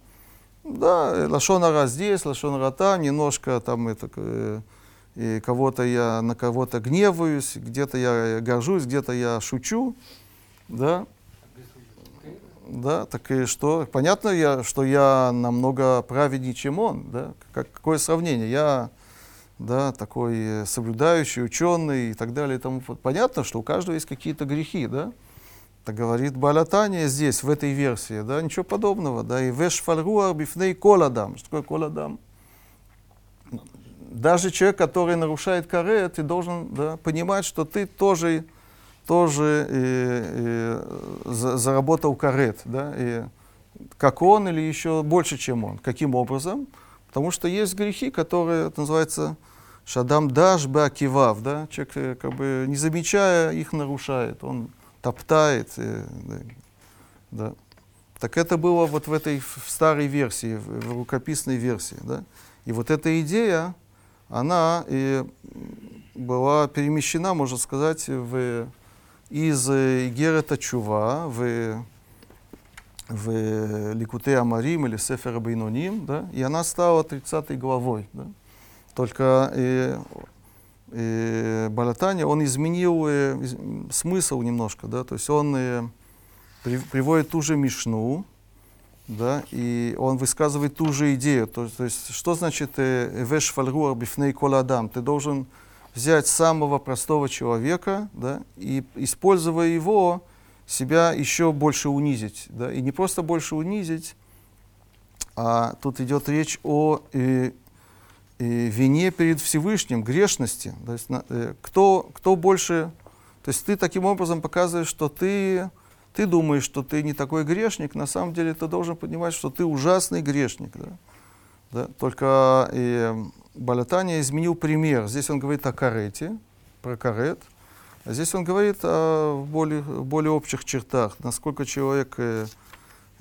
да, лошонара здесь, лошонара там, немножко там это, э, и кого-то я на кого-то гневаюсь, где-то я горжусь, где-то я шучу, да. Да, так и что? Понятно, я, что я намного праведнее, чем он, да? Как, какое сравнение? Я, да, такой соблюдающий, ученый и так далее и тому Понятно, что у каждого есть какие-то грехи, да? Так говорит Балатания здесь, в этой версии, да, ничего подобного, да, и веш фальруар бифней коладам. Что такое коладам? Даже человек, который нарушает каре, ты должен да, понимать, что ты тоже, тоже и, и, за, заработал карет, да, и как он или еще больше, чем он. Каким образом? Потому что есть грехи, которые, это называется, шадам даш бакивав, да, человек э, как бы не замечая их нарушает, он топтает. Э, да. Так это было вот в этой в старой версии, в рукописной версии. Да? И вот эта идея, она и была перемещена, можно сказать, в, из Игерета Чува в, в Ликуте Амарим или Сефера Бейноним, да? и она стала 30 главой. Да? Только и Балатани, он изменил э, смысл немножко, да, то есть он э, при, приводит ту же Мишну, да, и он высказывает ту же идею, то, то есть что значит э, «веш фальруар бифней коладам»? Ты должен взять самого простого человека, да, и, используя его, себя еще больше унизить, да, и не просто больше унизить, а тут идет речь о э, вине перед Всевышним, грешности. То есть, э, кто, кто больше... То есть ты таким образом показываешь, что ты ты думаешь, что ты не такой грешник, на самом деле ты должен понимать, что ты ужасный грешник. Да? Да? Только и Балатания изменил пример. Здесь он говорит о карете, про карет, а здесь он говорит о более, более общих чертах, насколько человек э, э,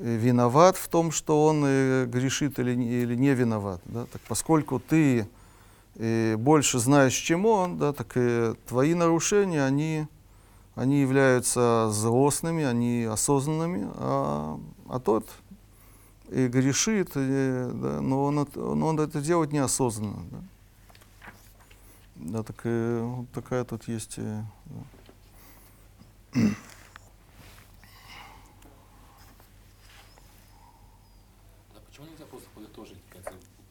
виноват в том, что он э, грешит или, или не виноват. Да? Так поскольку ты э, больше знаешь, чем он, да, так и твои нарушения, они, они являются злостными, они осознанными, а, а тот и грешит, и, да, но, он, но он это делает неосознанно. Да, да так, и, вот такая тут есть... Э, да. почему нельзя просто подытожить?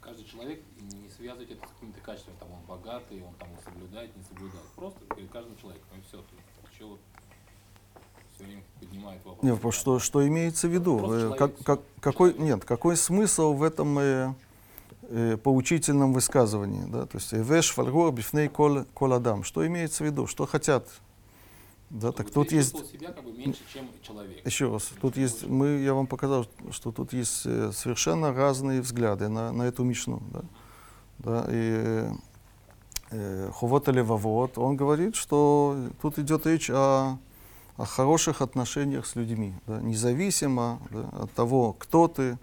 Каждый человек не связывать это с какими-то качествами, там он богатый, он там соблюдает, не соблюдает. Просто перед каждым человеком, и все. Есть, чего все время поднимает вопрос. Нет, что, что имеется в виду? Э, как, как, какой, нет, какой смысл в этом э, э, поучительном высказывании? Да? То есть «Эвеш фальгор бифней кол, кол адам». Что имеется в виду? Что хотят? Да, так тут есть... себя как бы меньше, чем человек. Еще раз, тут есть, мы, я вам показал, что тут есть э, совершенно разные взгляды на, на эту мишну. Да? Да, и э, Хувота Левавод, он говорит, что тут идет речь о о хороших отношениях с людьми, да, независимо да, от того, кто ты,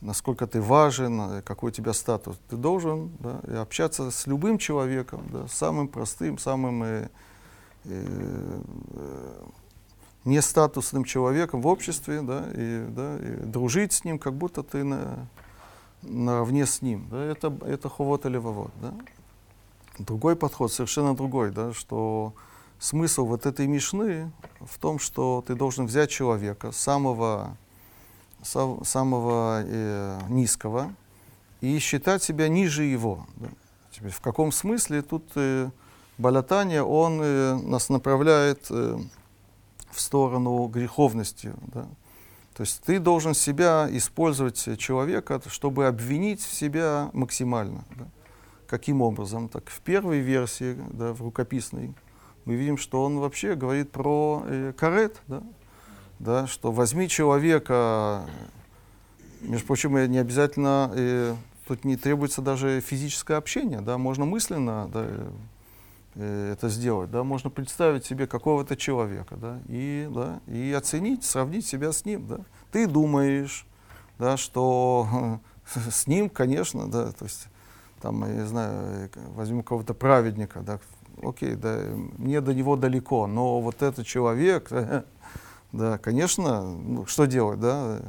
насколько ты важен, э, какой у тебя статус. Ты должен да, общаться с любым человеком, да, самым простым, самым э, э, нестатусным человеком в обществе, да, и, да, и дружить с ним, как будто ты на, наравне с ним. Да, это, это хувот. Да. Другой подход, совершенно другой, да, что смысл вот этой мишны в том, что ты должен взять человека самого, сам, самого э, низкого и считать себя ниже его. Да? Теперь, в каком смысле тут э, Балатания, он э, нас направляет э, в сторону греховности. Да? То есть ты должен себя использовать э, человека, чтобы обвинить себя максимально. Да? Каким образом? Так в первой версии, да, в рукописной, мы видим, что он вообще говорит про э, карет, да? Да, что возьми человека, между прочим, не обязательно, э, тут не требуется даже физическое общение, да, можно мысленно да, э, это сделать, да, можно представить себе какого-то человека, да, и, да, и оценить, сравнить себя с ним, да. Ты думаешь, да, что [LAUGHS] с ним, конечно, да, то есть, там, я не знаю, э, возьму кого-то праведника, да, окей, да, мне до него далеко, но вот этот человек, [LAUGHS] да, конечно, ну, что делать, да,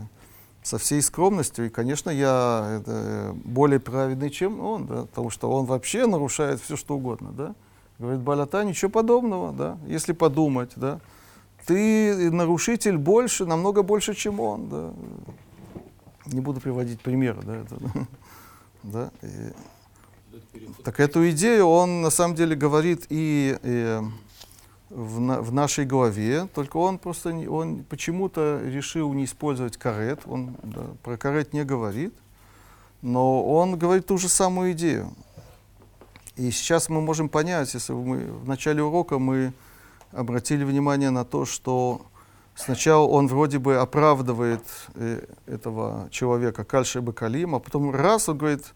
со всей скромностью, и, конечно, я это, более праведный, чем он, да, потому что он вообще нарушает все, что угодно, да. Говорит Балата, ничего подобного, да, если подумать, да. Ты нарушитель больше, намного больше, чем он, да. Не буду приводить примеры, да, это, [LAUGHS] да. И, так эту идею он на самом деле говорит и, и в, на, в нашей голове, только он просто не, он почему-то решил не использовать карет, он да, про карет не говорит, но он говорит ту же самую идею. И сейчас мы можем понять, если мы в начале урока мы обратили внимание на то, что сначала он вроде бы оправдывает э, этого человека Кальши Бакалим, а потом раз он говорит,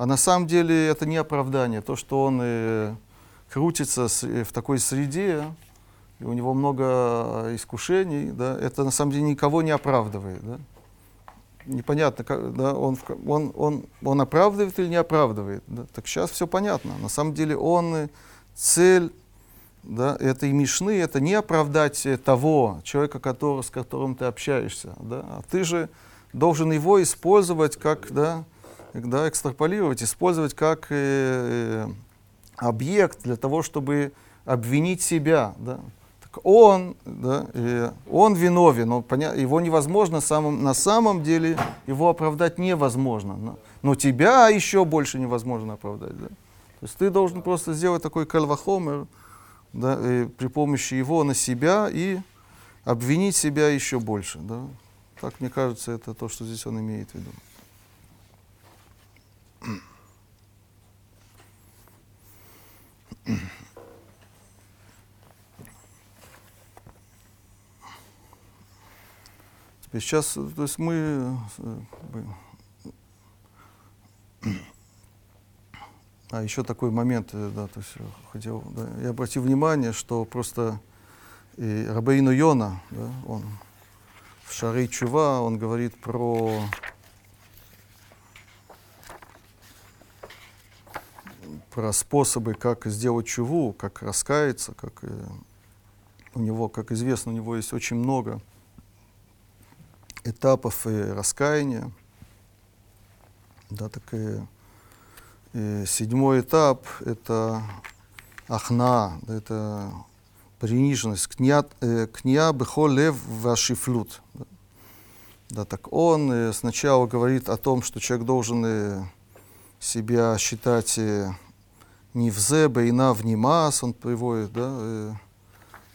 а на самом деле это не оправдание. То, что он э, крутится э, в такой среде, и у него много искушений, да, это на самом деле никого не оправдывает. Да. Непонятно, как, да, он, он, он, он оправдывает или не оправдывает. Да. Так сейчас все понятно. На самом деле он э, цель да, этой мишны это не оправдать того человека, который, с которым ты общаешься. Да, а ты же должен его использовать как, да, да, экстраполировать, использовать как э, э, объект для того, чтобы обвинить себя. Да. Так он, да, э, он виновен, но поня- его невозможно, самым, на самом деле его оправдать невозможно. Но, но тебя еще больше невозможно оправдать. Да. То есть ты должен просто сделать такой кальвахомер да, и при помощи его на себя и обвинить себя еще больше. Да. Так, мне кажется, это то, что здесь он имеет в виду. Сейчас, то есть мы а еще такой момент, да, то есть хотел, да, я обратил внимание, что просто и Рабейну Йона, да, он в Шары Чува, он говорит про про способы, как сделать чуву, как раскаяться, как э, у него, как известно, у него есть очень много этапов и раскаяния. Да, так и, и седьмой этап — это ахна, да, это приниженность, кня, э, кня бехолев вашифлют. Да. да, так он э, сначала говорит о том, что человек должен э, себя считать э, не в зебе и на внимас, он приводит, да, э,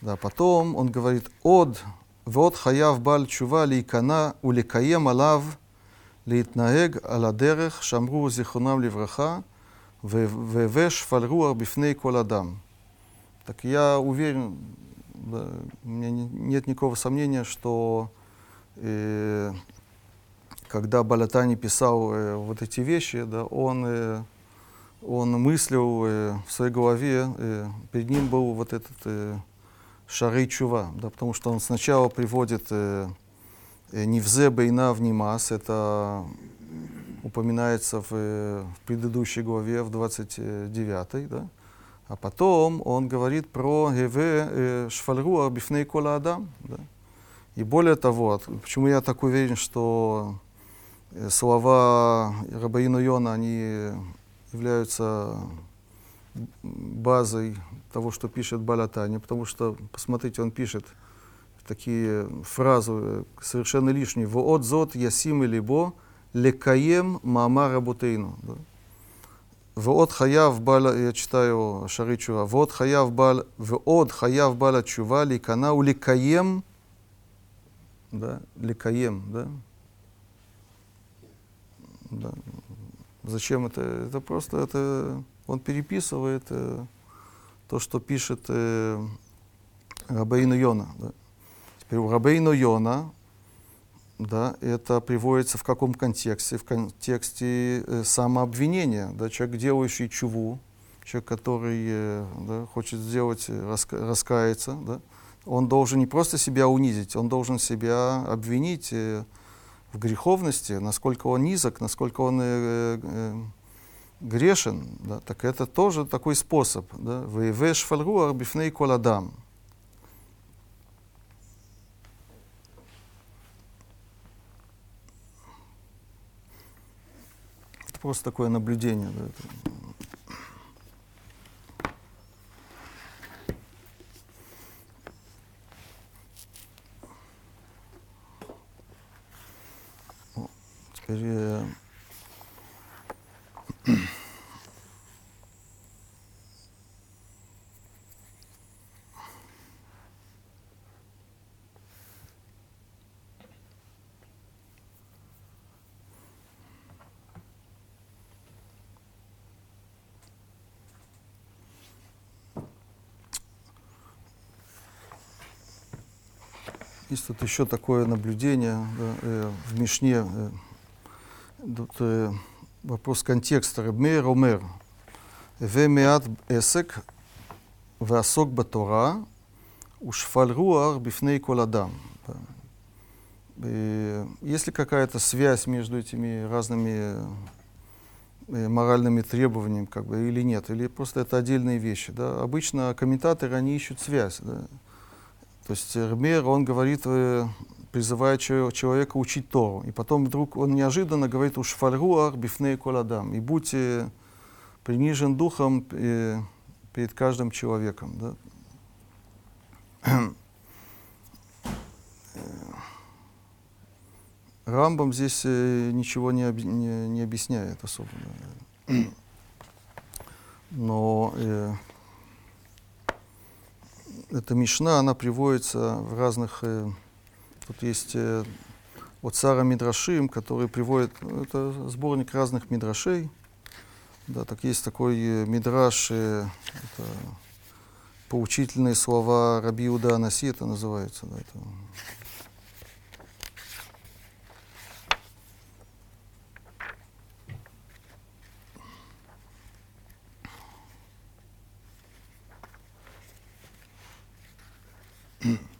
да, потом он говорит, от вот хаяв баль чува лейкана улекаем алав лейтнаег аладерех шамру зихунам левраха вевеш фальруар бифней кол адам. Так я уверен, да, у меня нет никакого сомнения, что э, когда Балатани писал э, вот эти вещи, да, он э, он мыслил э, в своей голове, э, перед ним был вот этот э, шары чува, да, потому что он сначала приводит э, э Нивзе Бейна в Нимас, это упоминается в, э, в предыдущей главе, в 29, да, а потом он говорит про Геве э, Шфальруа Бифней Кола Адам. Да? И более того, почему я так уверен, что слова Рабаину Йона, они являются базой того, что пишет Балятани, потому что, посмотрите, он пишет такие фразы совершенно лишние. «Воот зот ясим и либо лекаем мама работейну». Да? «Воот хаяв баля», я читаю Шаричува, «Воот хаяв баля, воот хаяв баля чува ликана у лекаем» да, лекаем, да? да. Зачем это? Это просто, это, он переписывает э, то, что пишет э, Рабейну Йона. Да. Теперь у Рабейну Йона да, это приводится в каком контексте? В контексте э, самообвинения. Да, человек, делающий чуву, человек, который э, да, хочет сделать, э, раска, раскаяться, да, он должен не просто себя унизить, он должен себя обвинить э, в греховности, насколько он низок, насколько он э, э, грешен. Да, так это тоже такой способ. Да, «Вэйвэш фальруар бифней коладам». Просто такое наблюдение. Да, это... Теперь э, Есть тут еще такое наблюдение да, э, в Мишне. Э, Тут э, вопрос контекста. Рабмейр умер. Вемиат эсек васок батора ушфальруар бифней коладам. Есть ли какая-то связь между этими разными э, моральными требованиями, как бы, или нет, или просто это отдельные вещи. Да? Обычно комментаторы, они ищут связь. Да? То есть Эрмер, он говорит э, э, призывает человека учить Тору. И потом вдруг он неожиданно говорит уж фальруах бифней коладам. И будьте принижен духом э, перед каждым человеком. Да? Рамбам здесь э, ничего не, об, не, не объясняет особо. Но э, эта Мишна, она приводится в разных... Э, Тут есть э, от Сара Мидрашим, который приводит, ну, это сборник разных мидрашей. Да, так есть такой э, мидраш, э, это поучительные слова Раби Уда Анаси, это называется. Да, это... mm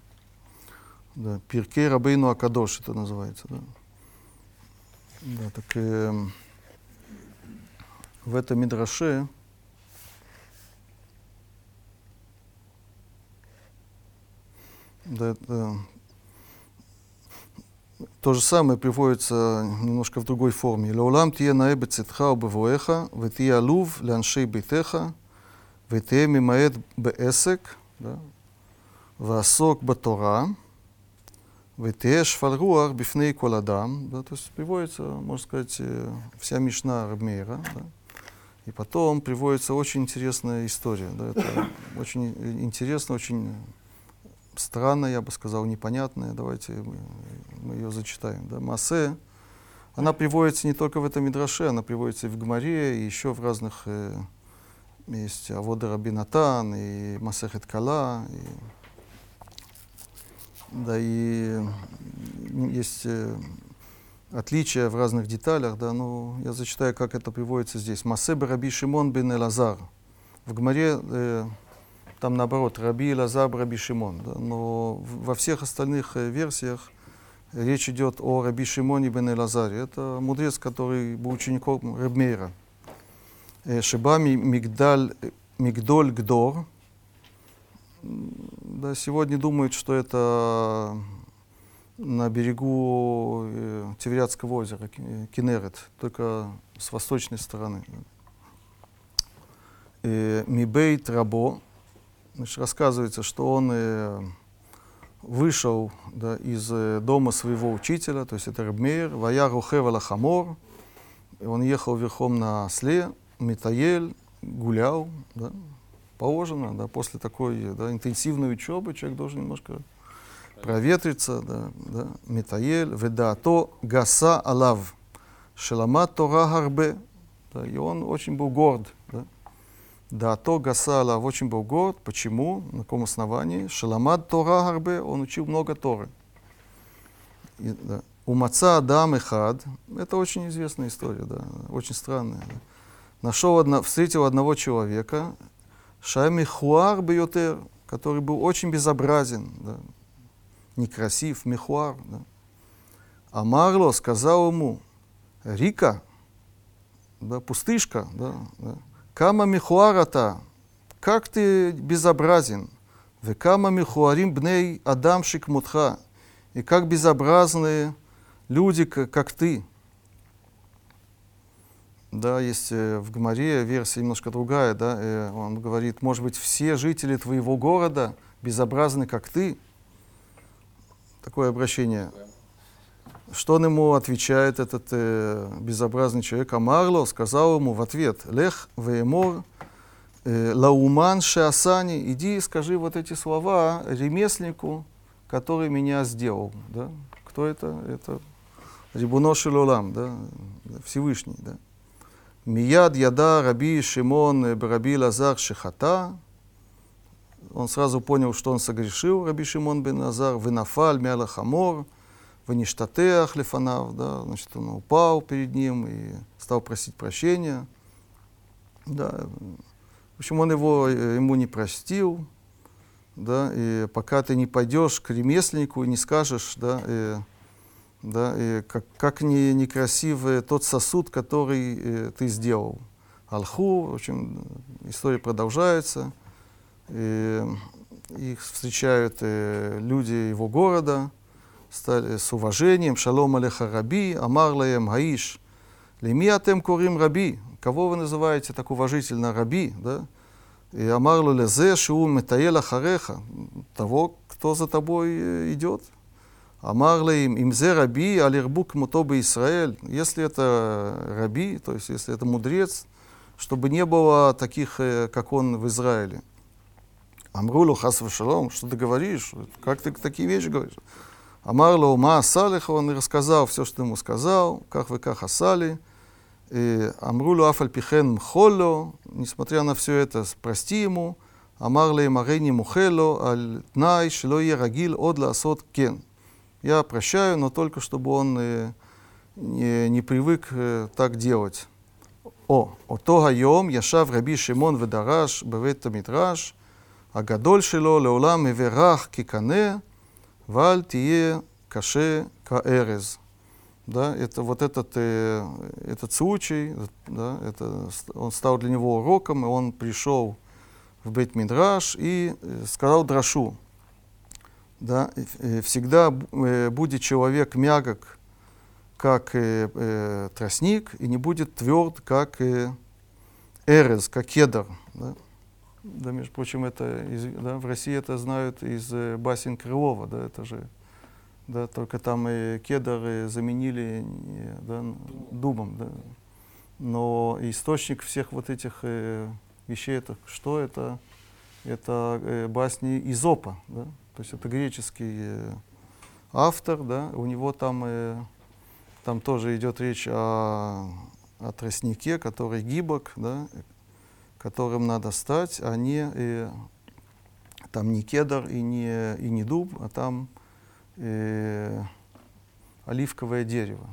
Да, Пиркей Рабейну Акадош это называется. Да. Да, так э, в этом Мидраше да, это, то же самое приводится немножко в другой форме. «Леулам тие наэбе цитха убывуэха, ветия лув ляншей битеха, ветие мимаэт беэсек, васок батора». Ветеш фаргуар бифней коладам, да, то есть приводится, можно сказать, э, вся Мишна Рабмейра, да, и потом приводится очень интересная история, да, это [COUGHS] очень интересно, очень странная, я бы сказал, непонятная, давайте мы, ее зачитаем, да, Массе, она приводится не только в этом Мидраше, она приводится и в Гмаре, и еще в разных, э, есть Авода Рабинатан, и Масехет Кала, и да, и есть э, отличия в разных деталях, да, но я зачитаю, как это приводится здесь. Масебе Раби Шимон бен Элазар. В Гмаре э, там наоборот, Раби Лазар, Раби Шимон. Да? Но во всех остальных э, версиях речь идет о Раби Шимоне бен Элазаре. Это мудрец, который был учеником Рабмейра. Э, Шиба Мигдаль, Мигдоль Гдор. Да, сегодня думают, что это на берегу э, Теврятского озера, Кинерет, только с восточной стороны. Мибейт Рабо, Значит, рассказывается, что он э, вышел да, из э, дома своего учителя, то есть это Рабмейр, Вая Рухева Хамор, он ехал верхом на осле, Метаель, гулял, да, положено, да, после такой да, интенсивной учебы человек должен немножко проветриться, да, да, Метаель, Ведато Гаса Алав, Шеламат Тора Харбе, да, и он очень был горд, да, то Гасала очень был горд. Почему? На каком основании? Шаламад Тора Гарбе, он учил много Торы. И, да. У Маца Адам и Хад, это очень известная история, да, очень странная. Да. Нашел одно, встретил одного человека, Шами Хуар Бьютер, который был очень безобразен, да, некрасив, Михуар. Да. А Марло сказал ему, Рика, да, пустышка, да, да, Кама михуарата, как ты безобразен. Векама михуарим бней адамшик мутха. И как безобразные люди, как ты. Да, есть э, в Гмаре версия немножко другая, да, э, он говорит, может быть, все жители твоего города безобразны, как ты. Такое обращение. Что он ему отвечает, этот э, безобразный человек? Амарло сказал ему в ответ, «Лех веемор э, לאומן שעשאני». Иди и скажи вот эти слова ремесленнику, который меня сделал. Да? Кто это? Это ריבונו של עולם, да? Всевышний. Да? מיד ידע רבי שמעון רבי אלעזר שחטא. Он сразу понял, что он согрешил, раби Шимон бен Лазар. ונפל מעל החמור. ונשתטח לפניו, да, значит, он упал перед ним и стал просить прощения. Да. В общем, он его, ему не простил, да, и пока ты не пойдешь к ремесленнику и не скажешь, да, и, да, и как, как не, некрасив тот сосуд, который э, ты сделал. Алху, в общем, история продолжается, и их встречают э, люди его города, стали с уважением, шалом алеха раби, амар лаем хаиш, леми атем курим раби, кого вы называете так уважительно раби, да? И амар лезе шиу метаел ахареха, того, кто за тобой идет. Амар лаим имзе раби алирбук мутобы Израиль, если это раби, то есть если это мудрец, чтобы не было таких, как он в Израиле. Амрулу хас шалом, что ты говоришь? Как ты такие вещи говоришь? Амарло ума асалиха, он рассказал все, что ему сказал, как вы как асали. Амрулу афаль пихен мхоло, несмотря на все это, прости ему. Амарло им арени мухело, аль тнай шело е рагил од ласот кен. Я прощаю, но только чтобы он э, не, не привык э, так делать. О, ото гайом яшав раби Шимон ведараш бевет мидраш, а гадоль шило леулам верах кикане, валь тие каше каэрез. Да, это вот этот, э, этот случай, да, это, он стал для него уроком, и он пришел в Бейт-Мидраш и э, сказал Драшу, да, э, всегда э, будет человек мягок, как э, э, тростник, и не будет тверд, как э, эрез, как кедр. Да. да, между прочим, это из, да, в России это знают из э, басен Крылова, да, это же да, только там и кедр заменили да, дубом, да. Но источник всех вот этих э, вещей, это что это? Это э, басни Изопа, да? То есть это греческий э, автор, да, у него там, э, там тоже идет речь о, о тростнике, который гибок, да, которым надо стать, а не э, там не кедр и не, и не дуб, а там э, оливковое дерево.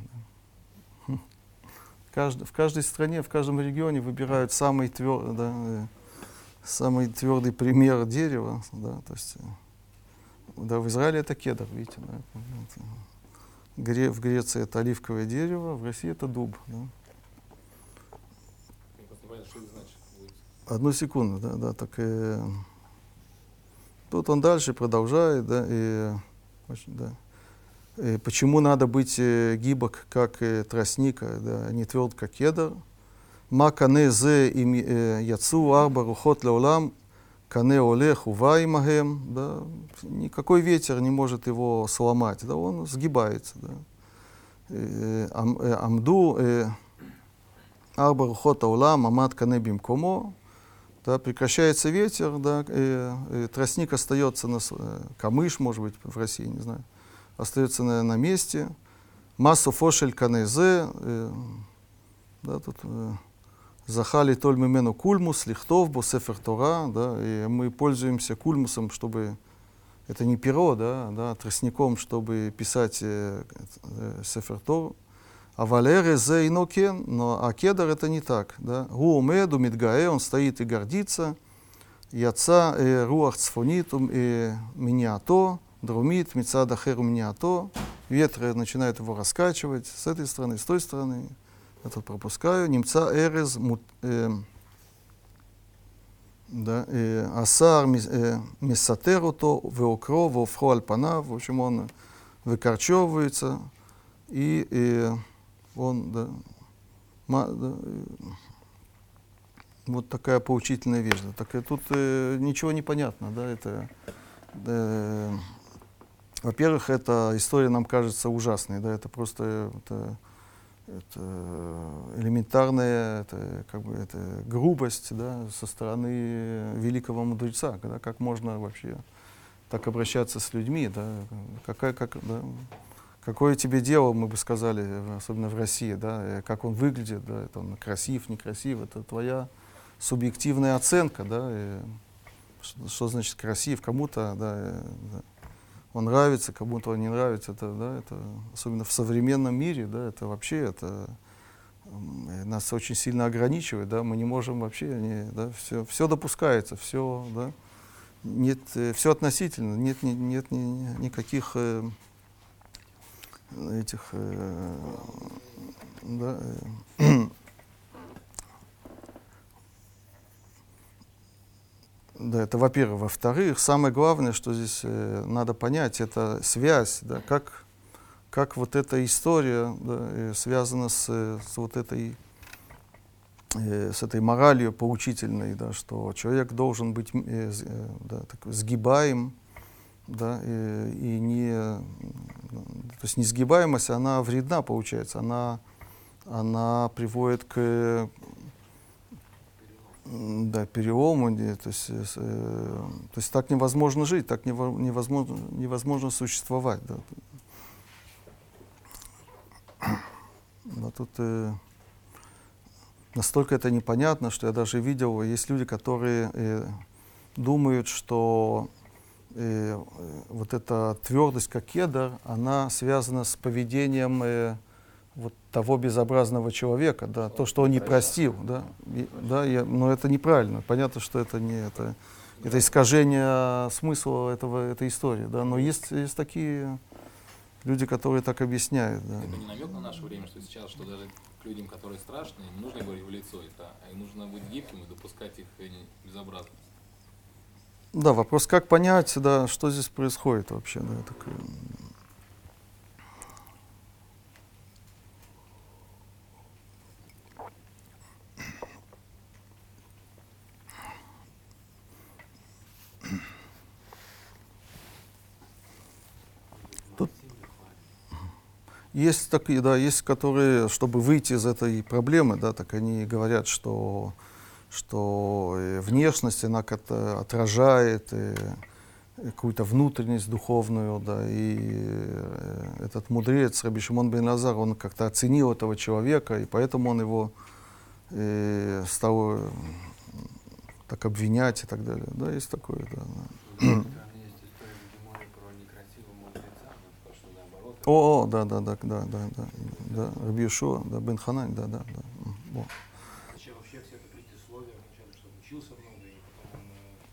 Кажд, в каждой стране, в каждом регионе выбирают самый, твер, да, э, самый твердый пример дерева. Да, то есть, э, да, в Израиле это кедр, видите. Да, Гре, в Греции это оливковое дерево, в России это дуб. Да. Одну секунду, да, да, так э, тут он дальше продолжает, да, и да. И почему надо быть э, гибок, как э, тростник, да, а не тверд, как кедр? Ма кане зе им яцу арба рухот леолам, кане олех увай магем, да, никакой ветер не может его сломать, да, он сгибается, да. Э, э, амду арба рухот аулам, амат кане бимкомо, да, прекращается ветер, да, и, и тростник остается на камыш, может быть, в России, не знаю, остается на, на месте. Массу фошель канезе, э, да, тут э, захали толь мимену кульмус, лихтов, бо сефер Тора, да, и мы пользуемся кульмусом, чтобы это не перо, да, да, тростником, чтобы писать э, э, сефер Тору. А валеры зе инокен, но а кедр это не так. Да? Гуумеду мидгаэ, он стоит и гордится. Яца э, руах цфонит э, миниато, друмит, мицада херу миниато. Ветры начинают его раскачивать с этой стороны, с той стороны. Я тут пропускаю. Немца эрез э, да, э, асар миссатеруто, веокро, вовхо альпанав. В общем, он выкорчевывается и, и он, да, ма, да, вот такая поучительная вещь. Да. Так и тут э, ничего не понятно, да, это, э, во-первых, эта история нам кажется ужасной, да, это просто это, это элементарная, это как бы это грубость, да, со стороны великого мудреца, когда как можно вообще так обращаться с людьми, да, какая, как, да, какое тебе дело, мы бы сказали, особенно в России, да, э, как он выглядит, да, это он красив, некрасив, это твоя субъективная оценка, да, и что, что значит красив, кому-то, да, э, да, он нравится, кому-то он не нравится, это, да, это, особенно в современном мире, да, это вообще, это нас очень сильно ограничивает, да, мы не можем вообще, не, да, все, все допускается, все, да, нет, э, все относительно, нет, нет, нет ни, никаких э, этих, э, да, э, [CLEARS THROAT] да, это во-первых. Во-вторых, самое главное, что здесь э, надо понять, это связь, да, как, как вот эта история да, э, связана с, с вот этой э, с этой моралью поучительной, да, что человек должен быть э, э, да, так, сгибаем, да, и, и не, то есть несгибаемость, она вредна, получается, она, она приводит к да, перелому, то есть, э, то есть так невозможно жить, так невозможно, невозможно существовать. Да. Но тут э, настолько это непонятно, что я даже видел, есть люди, которые э, думают, что э, вот эта твердость, как кедр, она связана с поведением э, вот того безобразного человека, да, то, что он не простил, да, и, да, я, но это неправильно. Понятно, что это не это это искажение смысла этого, этой истории, да, но есть, есть такие люди, которые так объясняют. Да. Это не намек на наше время, что сейчас, что даже к людям, которые страшные, не нужно говорить в лицо это, а нужно быть гибким и допускать их безобразность. Да, вопрос, как понять, да, что здесь происходит вообще, да, такое. Есть такие, да, есть, которые, чтобы выйти из этой проблемы, да, так они говорят, что, что внешность, она как-то отражает какую-то внутренность духовную, да, и э, этот мудрец Раби Шимон бен Лазар, он как-то оценил этого человека, и поэтому он его э, стал так обвинять и так далее. Да, есть такое, да. О, о, да, да, да, да, да, да, да, Раби Ишуа, да, Бен Ханань, да, да, да. О. Вообще все это предисловие вначале, что учился много и потом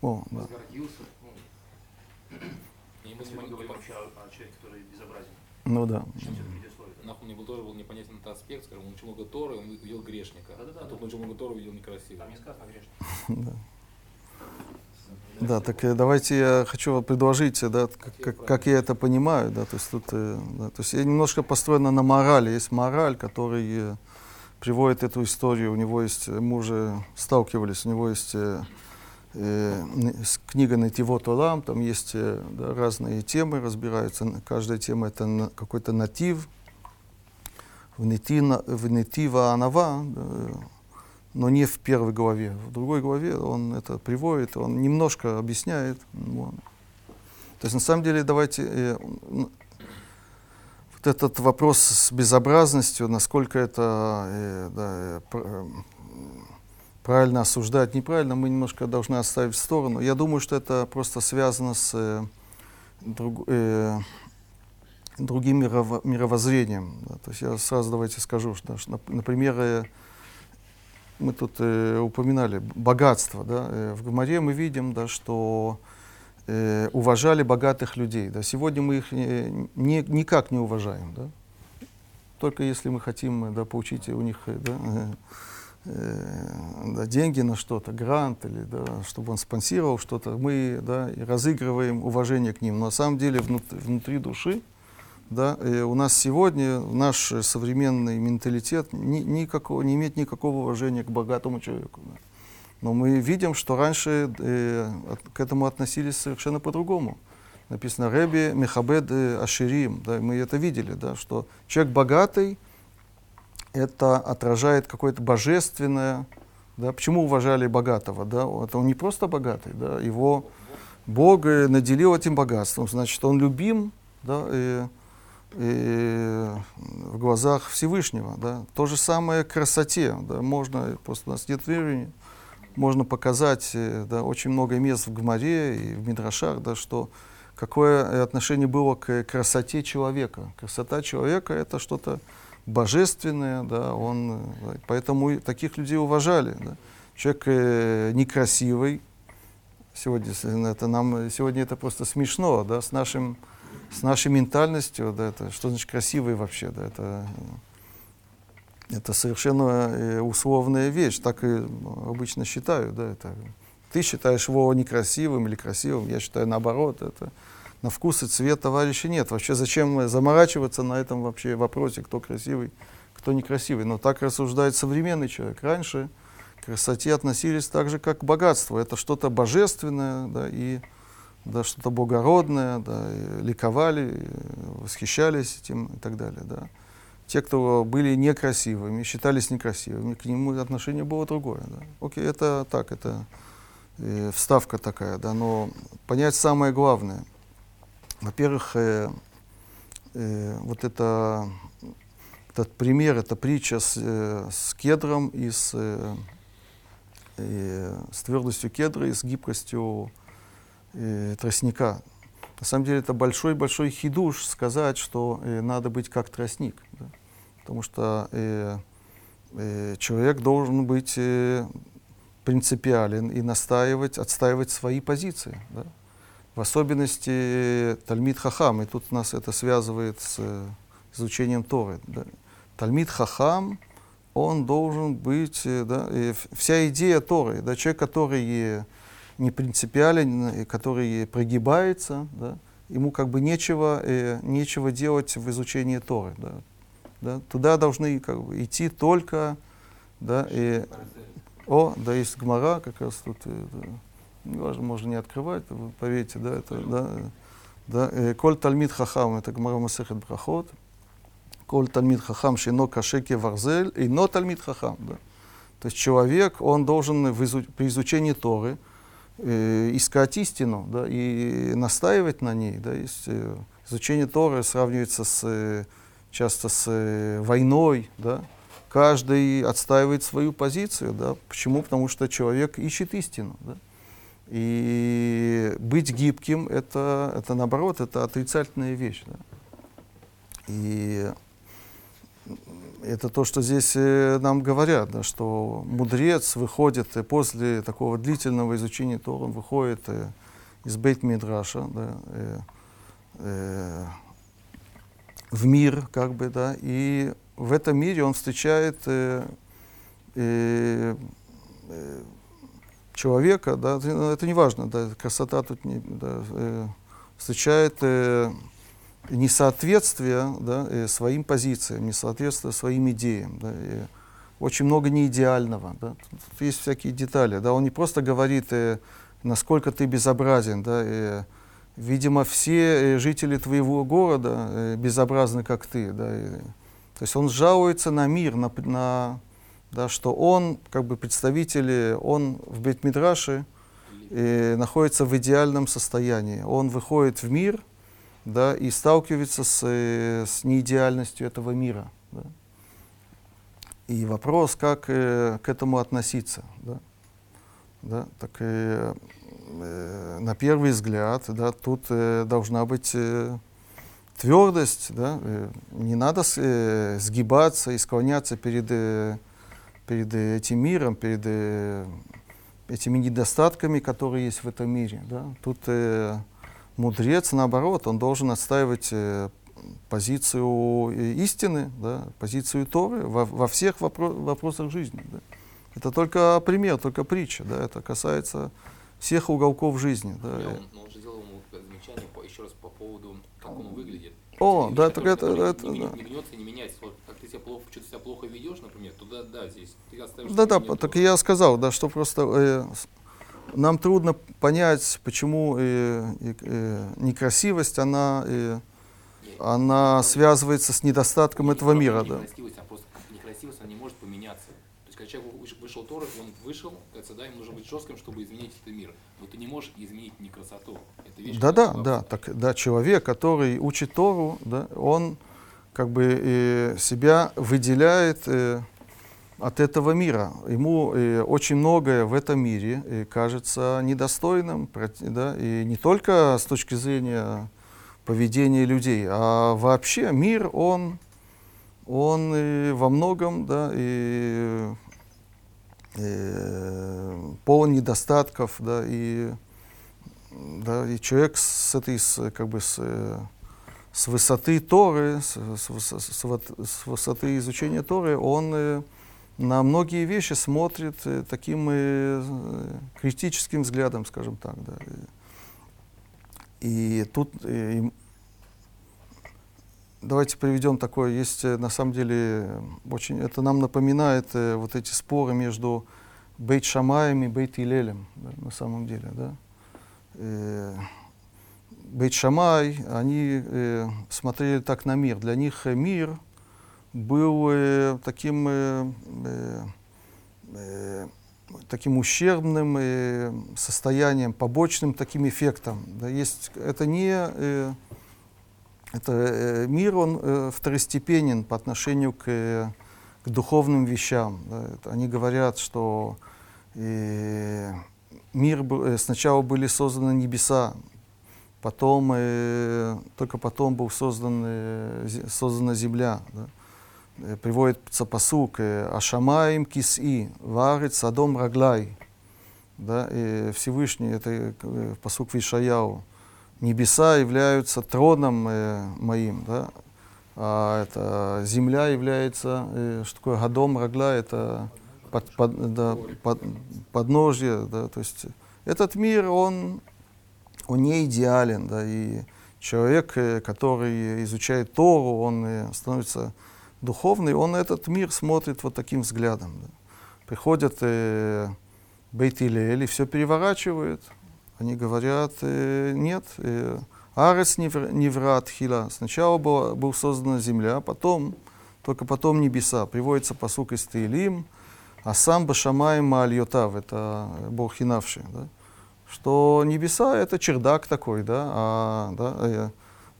он о, да. возгордился, ну, и мы, мы говорим вообще о, о человеке, который безобразен. Ну да. Нахуй мне был тоже был непонятен этот аспект, скажем, он учил много Торы, он увидел грешника, да, да, да, а тут он учил много Торы, увидел некрасивого. Там не сказано грешник. [LAUGHS] да. Да, так э, давайте я хочу предложить, да, как, как я это понимаю, да, то есть тут, э, да, то есть я немножко построена на морали, есть мораль, который э, приводит эту историю, у него есть, мы уже сталкивались, у него есть э, э, книга «Нативот Олам», там есть э, да, разные темы, разбираются, каждая тема это какой-то натив, в Нетива Анава, да, но не в первой главе. В другой главе он это приводит, он немножко объясняет. Вот. То есть на самом деле давайте э, вот этот вопрос с безобразностью, насколько это э, да, э, э, правильно осуждать, неправильно, мы немножко должны оставить в сторону. Я думаю, что это просто связано с э, друг, э, другим мирово, мировоззрением. Да. То есть я сразу давайте скажу, что, например, э, мы тут э, упоминали богатство. Да? Э, в Гамаре мы видим, да, что э, уважали богатых людей. Да? Сегодня мы их не, не, никак не уважаем. Да? Только если мы хотим да, получить у них э, да, э, э, да, деньги на что-то, грант, или да, чтобы он спонсировал что-то, мы да, разыгрываем уважение к ним. Но на самом деле внутри, внутри души да, и у нас сегодня наш современный менталитет ни, никакого, не имеет никакого уважения к богатому человеку. Да. Но мы видим, что раньше э, к этому относились совершенно по-другому. Написано Реби Мехабед э, Аширим, да, мы это видели, да, что человек богатый, это отражает какое-то божественное, да, почему уважали богатого, да, это он не просто богатый, да, его Бог наделил этим богатством, значит, он любим, да, и и в глазах Всевышнего. Да. То же самое красоте. Да. Можно, просто у нас нет времени, можно показать э, да, очень много мест в Гмаре и в Мидрашах, да, что какое отношение было к красоте человека. Красота человека — это что-то божественное, да, он, да, поэтому таких людей уважали. Да. Человек э, некрасивый, сегодня это, нам, сегодня это просто смешно, да, с нашим с нашей ментальностью, да, это, что значит красивый вообще, да, это, это совершенно э, условная вещь, так и обычно считаю, да, это, ты считаешь его некрасивым или красивым, я считаю наоборот, это на вкус и цвет товарища нет. Вообще зачем заморачиваться на этом вообще вопросе, кто красивый, кто некрасивый. Но так рассуждает современный человек. Раньше к красоте относились так же, как к богатству. Это что-то божественное, да, и да, что-то благородное, да, ликовали, восхищались этим и так далее. Да. Те, кто были некрасивыми, считались некрасивыми, к нему отношение было другое. Да. Окей, это так, это э, вставка такая, да, но понять самое главное. Во-первых, э, э, вот это, этот пример, эта притча с, э, с кедром и с, э, э, с твердостью кедра и с гибкостью э, тростника. На самом деле это большой-большой хидуш сказать, что э, надо быть как тростник. Да? Потому что э, э, человек должен быть э, принципиален и настаивать, отстаивать свои позиции. Да? В особенности Тальмид Хахам, и тут нас это связывает с изучением Торы. Да? Тальмид Хахам, он должен быть, да, и вся идея Торы, да, человек, который не принципиален, который прогибается, да, ему как бы нечего, э, нечего делать в изучении Торы. Да, да. Туда должны как бы, идти только да, и, о, да, есть Гмара, как раз тут, э, да, неважно, можно не открывать, вы поверьте, да, это, да, да, э, Коль Талмид Хахам, это Гмара Масехет Брахот, Коль Талмид Хахам, Шино Кашеки Варзель, и Но Талмид Хахам, да. То есть человек, он должен в изу, при изучении Торы э, искать истину, да, и настаивать на ней, да, есть, э, изучение Торы сравнивается с, э, часто с э, войной, да, каждый отстаивает свою позицию. Да? Почему? Потому что человек ищет истину. Да? И быть гибким это, это наоборот, это отрицательная вещь. Да? И это то, что здесь э, нам говорят, да, что мудрец выходит после такого длительного изучения Тора, он выходит э, из бейт мидраша да, э, э, в мир, как бы, да, и в этом мире он встречает э, э, э, человека, да, это не важно, да, красота тут не, да, э, встречает э, несоответствие да, э, своим позициям, несоответствие своим идеям. Да, и очень много неидеального. Да. Тут есть всякие детали. Да, он не просто говорит, э, насколько ты безобразен, да, и, видимо, все э, жители твоего города э, безобразны, как ты. Да, и, то есть он жалуется на мир, на, на, да, что он, как бы представитель, он в Бетмидраше э, находится в идеальном состоянии. Он выходит в мир да, и сталкивается с, э, с неидеальностью этого мира. Да. И вопрос, как э, к этому относиться. Да. Да, так э, э, на первый взгляд, да, тут э, должна быть э, твердость, да, э, не надо э, сгибаться и склоняться перед, э, перед этим миром, перед этими недостатками, которые есть в этом мире. Да. Тут э, мудрец, наоборот, он должен отстаивать э, позицию истины, да, позицию Торы во, во всех вопро вопросах жизни. Да. Это только пример, только притча, да, это касается всех уголков жизни. Да. Я, он, он же сделал ему замечание по, еще раз по поводу, как он выглядит. О, да, так это... это не, да. не гнется, не меняется. Вот, как ты себя плохо, что-то себя плохо ведешь, например, туда, да, здесь ты оставишь... Да, да, так я сказал, да, что просто э, нам трудно понять, почему э, э, некрасивость, она, э, она связывается с недостатком не, этого мира. Да. Некрасивость, а просто некрасивость, она не может поменяться. То есть, когда человек вышел Тора, он вышел, кажется, да, ему нужно быть жестким, чтобы изменить этот мир. Но ты не можешь изменить не красоту. Это вещь, да, да, да, так, да, человек, который учит Тору, да, он как бы э, себя выделяет э, от этого мира. Ему э, очень многое в этом мире э, кажется недостойным, да, и не только с точки зрения поведения людей, а вообще мир, он, он э, во многом да, и э, полон недостатков, да, и, да, и человек с этой, с, как бы, с, с высоты Торы, с, с, с, с высоты изучения Торы, он э, на многие вещи смотрит э, таким э, критическим взглядом, скажем так, да. И тут э, Давайте приведем такое, есть на самом деле очень, это нам напоминает э, вот эти споры между Бейт Шамаем и Бейт Илелем, да, на самом деле, да. Э, Бейт Шамай, они э, смотрели так на мир. Для них мир был э, таким, э, э, таким ущербным состоянием, побочным таким эффектом. Да, есть, это не это мир, он второстепенен по отношению к, к духовным вещам. Да. Они говорят, что мир сначала были созданы небеса, потом только потом был создан, создана земля. Да. Приводится посук «Ашамаем киси, варит садом раглай». да, и Всевышний, это э, посук Вишаяу, небеса являются троном э, моим, да, а это земля является, э, что такое Гадом Рагла, это под, под, да, под, подножье, да, то есть этот мир, он, он не идеален, да, и человек, э, который изучает Тору, он э, становится духовный, он этот мир смотрит вот таким взглядом. Да. Приходят э, Бейт и все переворачивают. Они говорят, э, нет, э, Арес неврат хила. Сначала была, была создана земля, потом, только потом небеса. Приводится посук из Таилим, а сам Башамай Маальотав, это Бог хинавший. Да? Что небеса это чердак такой, да, а да, э,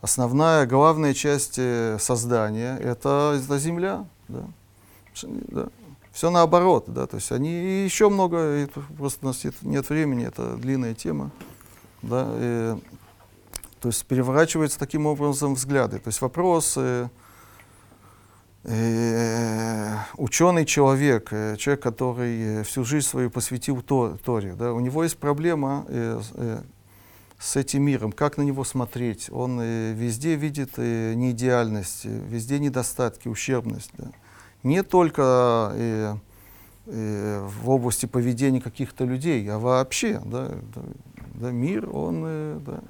основная, главная часть э, создания это, это земля. Да? Да. Все наоборот, да, то есть они еще много, просто у нас нет времени, это длинная тема, да, и, то есть переворачиваются таким образом взгляды. То есть вопрос, э, э, ученый человек, э, человек, который всю жизнь свою посвятил Торе, да, у него есть проблема э, э, с этим миром, как на него смотреть. Он э, везде видит э, неидеальность, везде недостатки, ущербность. Да. Не только э, э, в области поведения каких-то людей, а вообще. Да, да, да, мир, он э, да,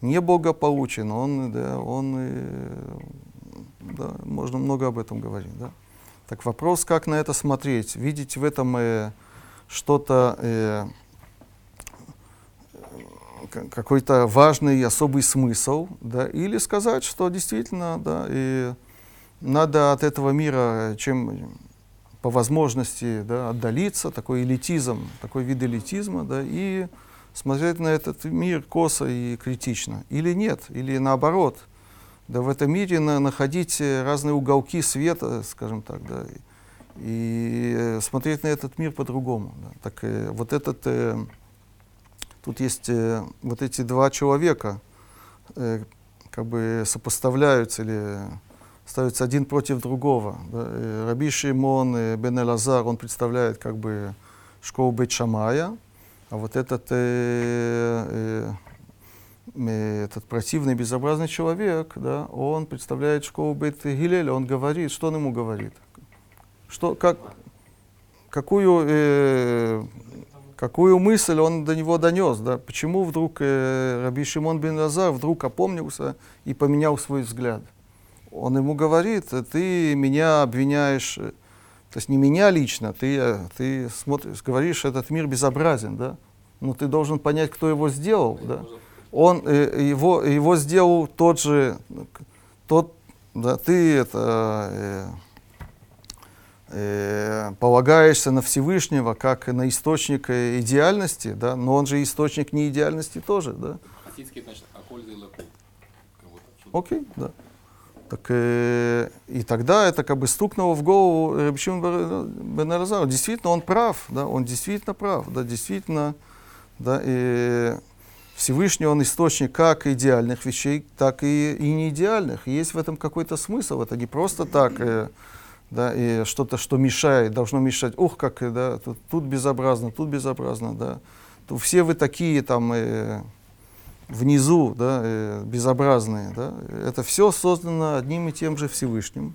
неблагополучен, он, да, он э, да, можно много об этом говорить. Да. Так вопрос, как на это смотреть, видеть в этом э, что-то э, какой-то важный особый смысл, да, или сказать, что действительно, да, и надо от этого мира чем по возможности да, отдалиться, такой элитизм, такой вид элитизма, да, и смотреть на этот мир косо и критично. Или нет, или наоборот, да, в этом мире на, находить разные уголки света, скажем так, да, и, и смотреть на этот мир по-другому. Да. Так э, вот этот э, Тут есть э, вот эти два человека, э, как бы сопоставляются или ставятся один против другого. Да? Э, Раби Шимон э, бен Элазар, он представляет как бы школу Бет Шамая, а вот этот, э, э, этот противный, безобразный человек, да, он представляет школу Бет Гилеля, он говорит, что он ему говорит? Что, как, какую э, какую мысль он до него донес, да? почему вдруг э, Раби Шимон бен Лазар вдруг опомнился и поменял свой взгляд. Он ему говорит, ты меня обвиняешь, э, то есть не меня лично, ты, э, ты смотришь, говоришь, этот мир безобразен, да? но ты должен понять, кто его сделал. Да? Он, э, его, его сделал тот же, тот, да, ты это... Э, полагаешься на Всевышнего как на источник э, идеальности, да, но он же источник неидеальности тоже, да. Окей, да. Так, э, и тогда это как бы стукнуло в голову Рабишим бен Элазару. Действительно, он прав, да, он действительно прав, да, действительно, да, и Всевышний, он источник как идеальных вещей, так и, и неидеальных. есть в этом какой-то смысл, это не просто так, э, да, и что-то, что мешает, должно мешать. Ух, как, да, тут, тут безобразно, тут безобразно, да. Тут все вы такие там э, внизу, да, э, безобразные, да. Это все создано одним и тем же Всевышним.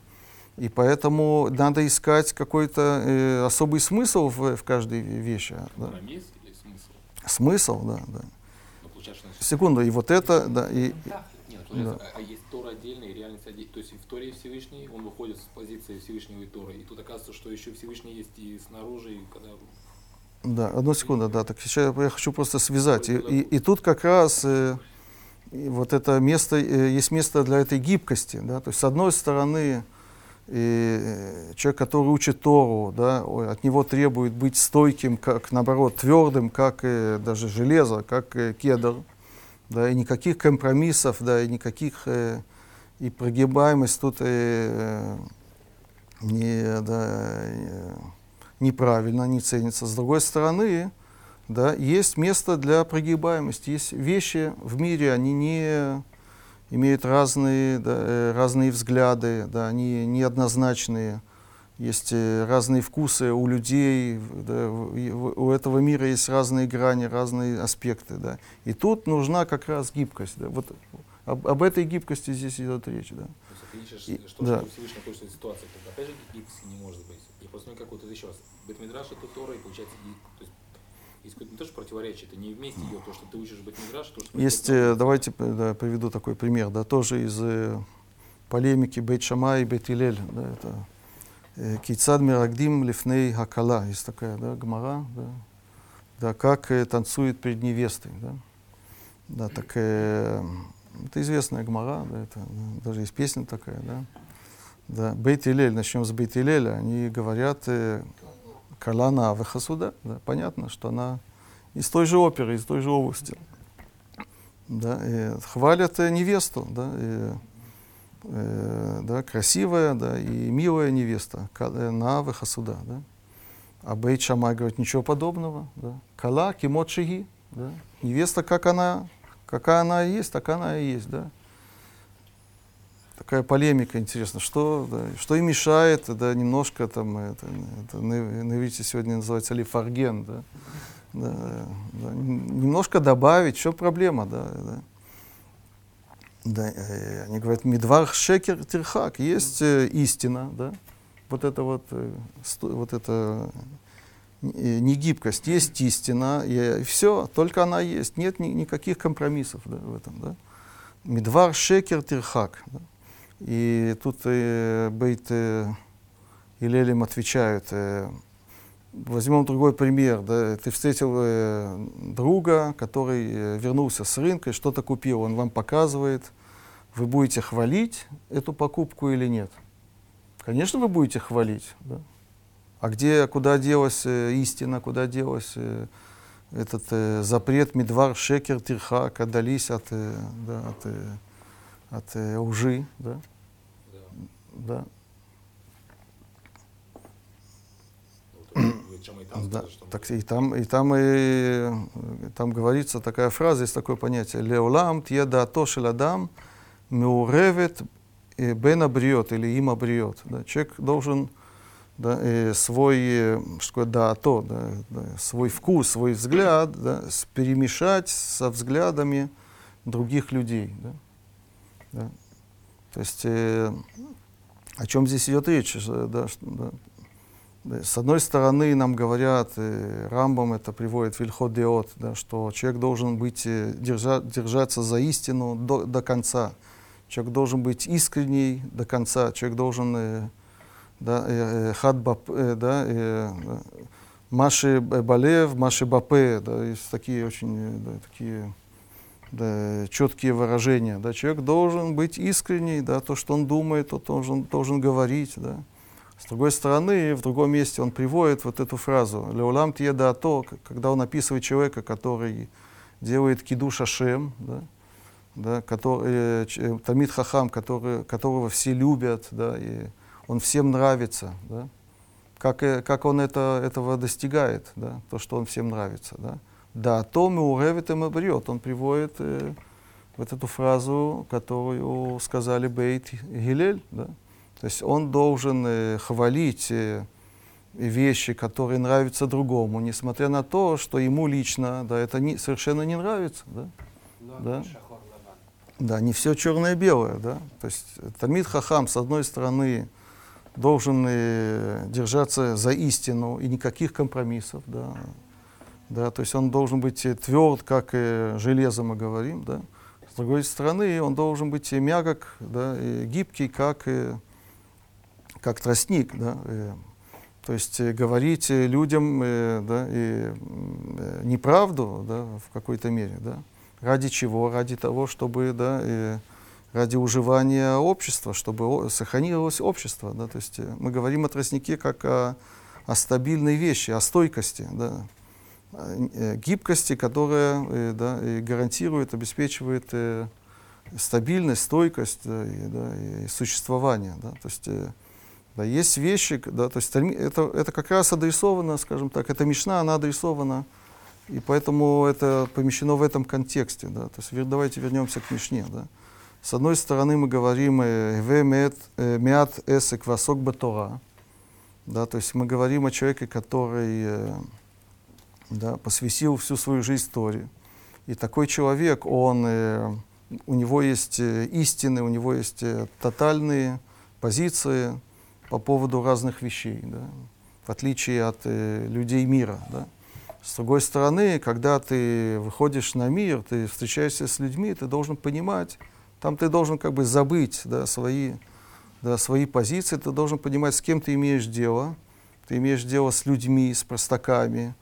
И поэтому надо искать какой-то э, особый смысл в, в каждой вещи. Да. смысл? Смысл, да, да. Секунду, и вот это, да, и... Нет, да. а, а есть Тора отдельно и реальность отдельно. То есть в Торе Всевышний, он выходит с позиции Всевышнего и Торы. И тут оказывается, что еще Всевышний есть и снаружи, и когда... Да, одну секунду, да. Так сейчас я хочу просто связать. И, и, и тут как раз э, вот это место, э, есть место для этой гибкости. Да? То есть с одной стороны, и человек, который учит Тору, да, от него требует быть стойким, как наоборот, твердым, как э, даже железо, как э, кедр да, и никаких компромиссов, да, и никаких, э, и прогибаемость тут э, не, да, э, неправильно не ценится. С другой стороны, да, есть место для прогибаемости, есть вещи в мире, они не имеют разные, да, э, разные взгляды, да, они неоднозначные. Есть э, разные вкусы у людей, да, у этого мира есть разные грани, разные аспекты. Да. И тут нужна как раз гибкость. Да. Вот об, об этой гибкости здесь идет речь. Да. То есть, ты ищешь, что, да. Всевышний хочет в ситуации, когда опять же гибкости не может быть. И просто как вот еще раз. Бетмидраш это Тора, и получается, то есть, есть какое-то не то, что противоречие, это не вместе идет, то, что ты учишь Бетмидраш, то, что... Есть, э, давайте да, приведу такой пример, да, тоже из э, полемики Бейт Шама и Бейт Илель, да, это Кейцад Мирагдим Лифней Хакала. Есть такая да, гмара, да, да, как э, танцует перед невестой. Да, да так, э, это известная гмара, да, это, да, даже есть песня такая. Да, да, Бейт Илель, начнем с Бейт Илеля, они говорят э, Калана Авахасуда, да, понятно, что она из той же оперы, из той же области. Да, и хвалят э, невесту, да, и, э, да, красивая да, и милая невеста, э, на Вахасуда. Да. А Бейт Шамай говорит, ничего подобного. Да. Кала кимот шиги. Да. Невеста, как она, какая она есть, так она и есть. Да. Такая полемика интересно, что, да, что и мешает, да, немножко там, это, это на, на иврите сегодня называется лифарген, да, да, да, немножко добавить, что проблема, да, да. Да, э, они говорят, медвар шекер тирхак, есть э, истина, да, вот это вот, э, вот это э, негибкость, есть истина, и все, только она есть, нет ни, никаких компромиссов да, в этом, да. Медвар шекер тирхак. Да. И тут э, Бейт э, и Лелим отвечают, э, возьмем другой пример, да, ты встретил э, друга, который э, вернулся с рынка и что-то купил, он вам показывает, вы будете хвалить эту покупку или нет? Конечно, вы будете хвалить. Да? А где, куда делась э, истина, куда делась э, этот э, запрет Медвар Шекер Тирхак, отдались от, э, да, от, э, от э, лжи, да? Да. Да, так и там, и там, и, там говорится такая фраза, есть такое понятие. Леолам тьеда то шеладам меуревет бен абриот или им абриот. Да. Человек должен да, и свой, что да, то, да, да, свой вкус, свой взгляд да, перемешать со взглядами других людей. Да. Да. То есть, э, о чем здесь идет речь? Да, да, с одной стороны, нам говорят, э, Рамбам это приводит в Ильхот Деот, да, что человек должен быть, э, держа, держаться за истину до, до конца. Человек должен быть искренний до конца. Человек должен э, да, э, хад бап, да, Маши Балев, Маши Бапе, да, есть такие очень да, такие да, четкие выражения. Да. Человек должен быть искренний, да, то, что он думает, то должен, должен говорить. Да. С другой стороны, в другом месте он приводит вот эту фразу «Леулам тьеда то», когда он описывает человека, который делает киду шашем, да, да, который, э, Тамид Хахам, который, которого все любят, да, и он всем нравится, да, как, э, как он это, этого достигает, да, то, что он всем нравится. Да. Да, то мы уревит и брет. Он приводит э, вот эту фразу, которую сказали Бейт Гилель. Да. То есть он должен э, хвалить э, вещи, которые нравятся другому, несмотря на то, что ему лично да, это не, совершенно не нравится. Да. Да. да, не все черное-белое. Да. То есть Тамид Хахам, с одной стороны, должен э, держаться за истину и никаких компромиссов. Да да, то есть он должен быть тверд, как и железо мы говорим, да. С другой стороны, он должен быть и мягок, да, и гибкий, как, и, как тростник, да. И, то есть говорить людям э, да, и, э, неправду да, в какой-то мере. Да. Ради чего? Ради того, чтобы да, и ради уживания общества, чтобы сохранилось общество. Да. То есть э, мы говорим о тростнике как о, о стабильной вещи, о стойкости. Да. Э, гибкости, которая э, да, гарантирует, обеспечивает э, стабильность, стойкость да, и, да, и существование. Да. То есть да, есть вещи, да, то есть это, это как раз адресовано, скажем так, эта мечта, она адресована, и поэтому это помещено в этом контексте. Да. То есть давайте вернемся к Мишне. Да. С одной стороны мы говорим «Ве меат эсек васок батора», Да, то есть мы говорим о человеке, который э, да, посвятил всю свою жизнь Торе. И такой человек, он, э, у него есть э, истины, у него есть э, тотальные позиции по поводу разных вещей, да, в отличие от э, людей мира. Да. С другой стороны, когда ты выходишь на мир, ты встречаешься с людьми, ты должен понимать, там ты должен как бы забыть да, свои, да, свои позиции, ты должен понимать, с кем ты имеешь дело. Ты имеешь дело с людьми, с простаками,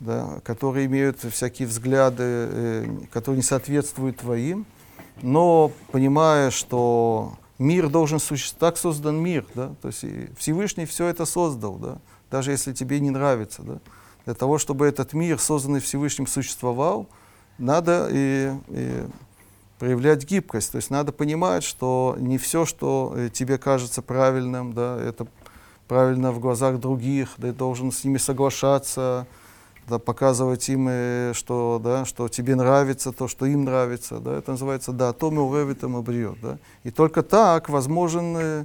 да, которые имеют всякие взгляды, э, которые не соответствуют твоим, но понимая, что мир должен существовать, так создан мир, да, то есть Всевышний все это создал, да, даже если тебе не нравится, да. Для того, чтобы этот мир, созданный Всевышним, существовал, надо и, и проявлять гибкость. То есть надо понимать, что не все, что э, тебе кажется правильным, да, это правильно в глазах других, ты должен с ними соглашаться, да, показывать им, э, что, да, что тебе нравится то, что им нравится. Да, это называется «да, то мы уревитом обрет». Да. И только так возможен, э,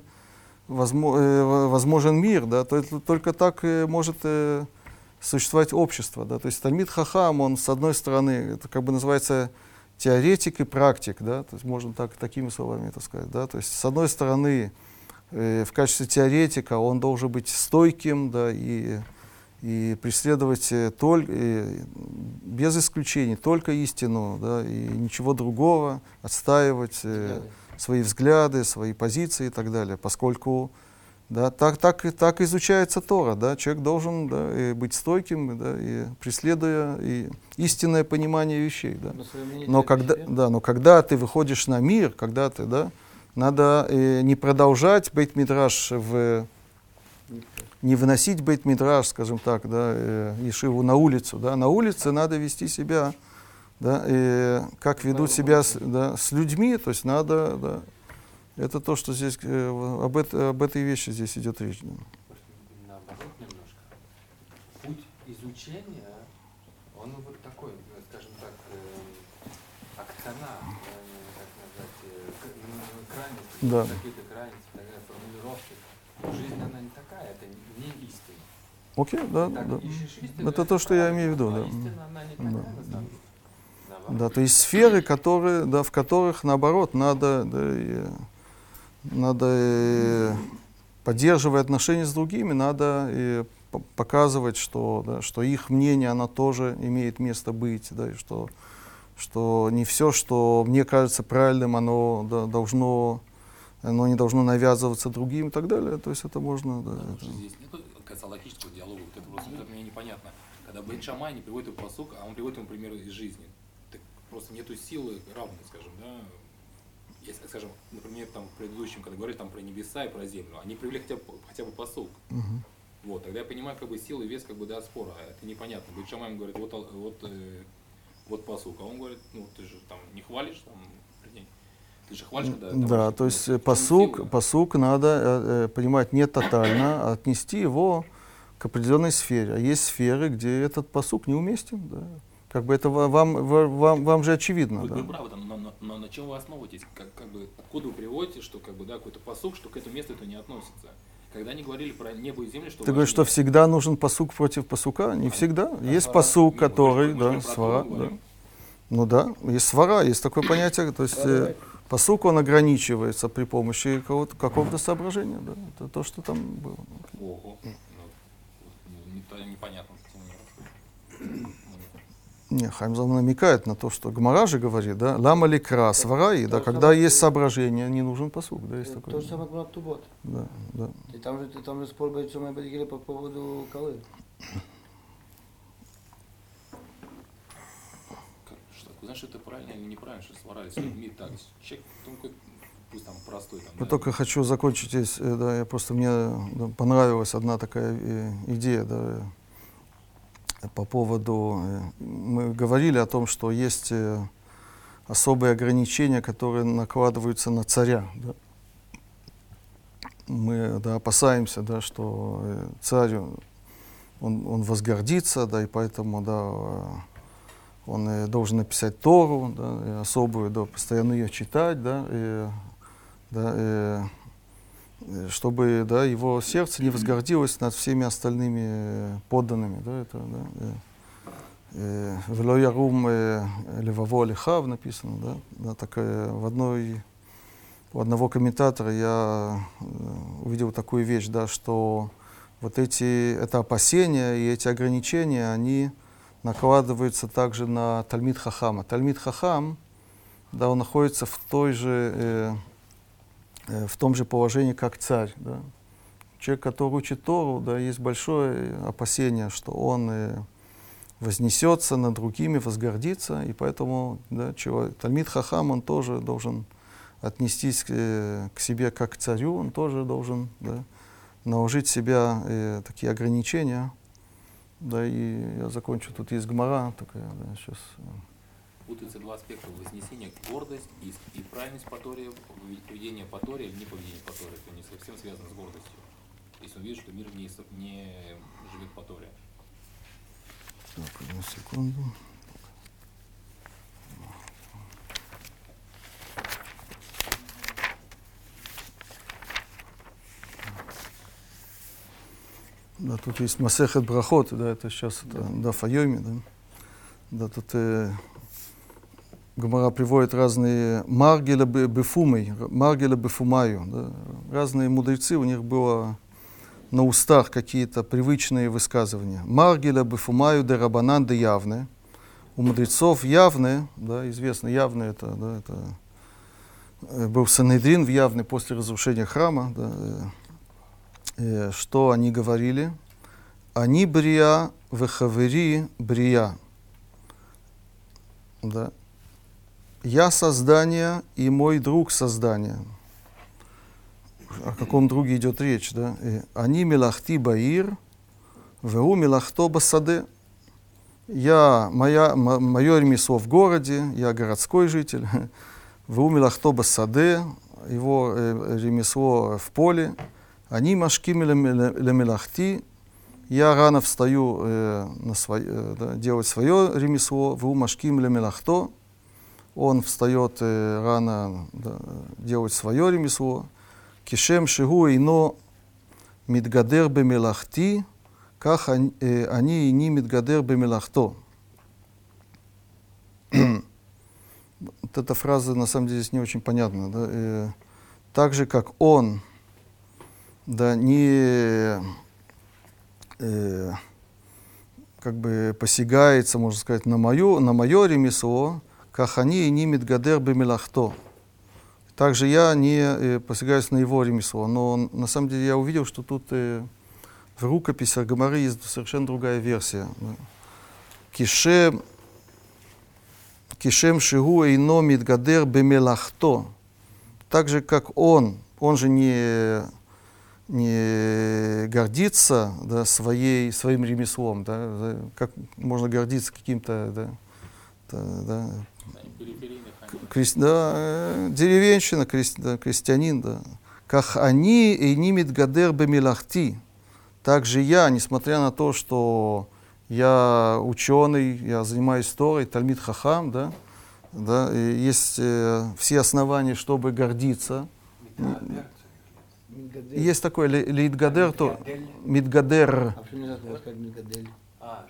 возможен, возможен мир, да, только так может существовать общество. Да? То есть Талмит Хахам, он с одной стороны, это как бы называется теоретик и практик, да? то есть можно так, такими словами это сказать. Да? То есть с одной стороны, э, в качестве теоретика он должен быть стойким да, и, и преследовать только, без исключений только истину да, и ничего другого, отстаивать э, свои взгляды, свои позиции и так далее, поскольку да, так, так, так изучается Тора. Да? Человек должен да, и быть стойким, да, и преследуя и истинное понимание вещей. Да? Но, когда, да, но когда ты выходишь на мир, когда ты, да, надо э, не продолжать бейт мидраш в не выносить бейт мидраш, скажем так, да, э, Ешиву на улицу. Да. На улице надо вести себя, да, и как ведут себя с, да, с людьми, то есть надо да, это то, что здесь, э, об, это, об этой вещи здесь идет речь. Наоборот немножко. Путь изучения, он вот такой, скажем так, э, акцена, э, как назвать, э, крайности, да. какие-то крайности, тогда формулировки. Жизнь, она не такая, это не истина. Окей, да, так, да. Истину, это то, что я имею в виду, да. Истина, она не такая, да. Да, то есть сферы, которые, да, в которых, наоборот, надо да, и, надо, э, поддерживая отношения с другими, надо и показывать, что, да, что их мнение, оно тоже имеет место быть, да, и что, что не все, что мне кажется правильным, оно да, должно, оно не должно навязываться другим и так далее. То есть это можно... Да, да это... Здесь нет кажется, логического диалога, вот это просто это мне непонятно. Когда Бен Шамай не приводит его посук, а он приводит ему пример из жизни. Так просто нету силы равной, скажем, да, если, скажем, например, там в предыдущем, когда говорили там про небеса и про землю, они привели хотя бы, хотя бы посыл. Угу. Вот, тогда я понимаю, как бы силы и вес, как бы, да, спора. А это непонятно. Шамаем говорит, вот, вот, э, вот посук. А он говорит, ну, ты же там не хвалишь, там, ты же когда... Там, да, то есть посук, посук надо э, э, понимать не тотально, а отнести его к определенной сфере. А есть сферы, где этот посук неуместен, да. Как бы это вам, вам, вам же очевидно. Вы, да? вы правы, но, но, но на чем вы основываетесь? Как, как бы, откуда вы приводите, что как бы, да, какой-то посук, что к этому месту это не относится? Когда они говорили про небо и землю, что... Ты говоришь, что всегда нужен посук против посука? Не всегда. А есть посук, который, да, свара, да. Ну да, есть свара, есть такое понятие, то есть посук, он ограничивается при помощи какого-то, какого-то соображения, да. Это то, что там было. Ого, ну, непонятно. Не, Хаймзам намекает на то, что Гмара же говорит, да, лама ли крас, вараи, да, когда есть соображение, не нужен посуг, да, есть такое. То же самое Гмара Тубот. Да, да. И там же, там же спор будет, что мы по поводу колы. Что, знаешь, это правильно или неправильно, что свара с людьми так, человек, только пусть там простой. Там, Я да, только хочу закончить здесь, да, я просто, мне да, понравилась одна такая э, идея, да, по поводу, э, мы говорили о том, что есть э, особые ограничения, которые накладываются на царя. Да. Мы да, опасаемся, да, что э, царь, он, он возгордится, да, и поэтому да, он должен написать Тору, да, особую, да, постоянно ее читать, да, и, да, и, чтобы да, его сердце не возгордилось над всеми остальными подданными. Да, это, да, Вело ярум леваво лихав написано, да, да, так в одной у одного комментатора я увидел такую вещь, да, что вот эти, это опасения и эти ограничения, они накладываются также на Тальмид Хахама. Тальмид Хахам, да, он находится в той же, э, э, в том же положении, как царь. Да. Человек, который учит Тору, да, есть большое опасение, что он э, вознесется над другими, возгордится, и поэтому да, человек, Тальмид Хахам, он тоже должен отнестись э, к себе как к царю, он тоже должен да, наложить себя э, такие ограничения. Да, и я закончу. Тут есть гмара такая, да, сейчас. Э. Путаются два аспекта. Вознесение, гордость и, и правильность по Торе, поведение по Торе или не поведение Торе. Это не совсем связано с гордостью. Если он видит, что мир не, не живет по Торе. Так, одну секунду. Да, тут есть Масехет Брахот, да, это сейчас это да, Файоми, да. Да, тут э, Гамара приводит разные Маргеля Бефумой, Маргеля Бефумаю, да. Разные мудрецы, у них было на устах какие-то привычные высказывания. Маргеля Бефумаю де Рабанан де Явне. У мудрецов явны, да, известно, явны это, да, это э, был Санедрин в явный после разрушения храма, да, э, что они говорили? Они брия, вехавери брия. Да. Я создание и мой друг создание. О каком друге идет речь, да? Они милахти баир, веу милахто басаде. Я, моя, мое ремесло в городе, я городской житель. [LAUGHS] Веу милахто басаде, его э, ремесло в поле. Они машкими лемелахти, я рано встаю э, на свой, э, да, делать свое ремесло, в машким лемелахто, он встает э, рано да, делать свое ремесло, кишем шигу ино мидгадер бемелахти, как они, э, они и не мидгадер бемелахто. [CLEARS THROAT] вот эта фраза на самом деле здесь не очень понятна. Да? Э, так же, как он да, не э, как бы посягается, можно сказать, на мое, на мое ремесло, как они и не медгадер бемелахто. Также я не э, посягаюсь на его ремесло. Но на самом деле я увидел, что тут э, в рукописях Гамары есть совершенно другая версия. Кишем, кишем шигу ино мидгадер бемелахто. Так же, как он, он же не не гордиться да, своей, своим ремеслом, да, как можно гордиться каким-то да, да, крест, да, э, деревенщина, крест, да, крестьянин, да. Как они и нимит гадер бемилахти. Также я, несмотря на то, что я ученый, я занимаюсь историей, Тальмит Хахам, да, да, есть э, все основания, чтобы гордиться. Есть такой лейтгадер, то мидгадер. А,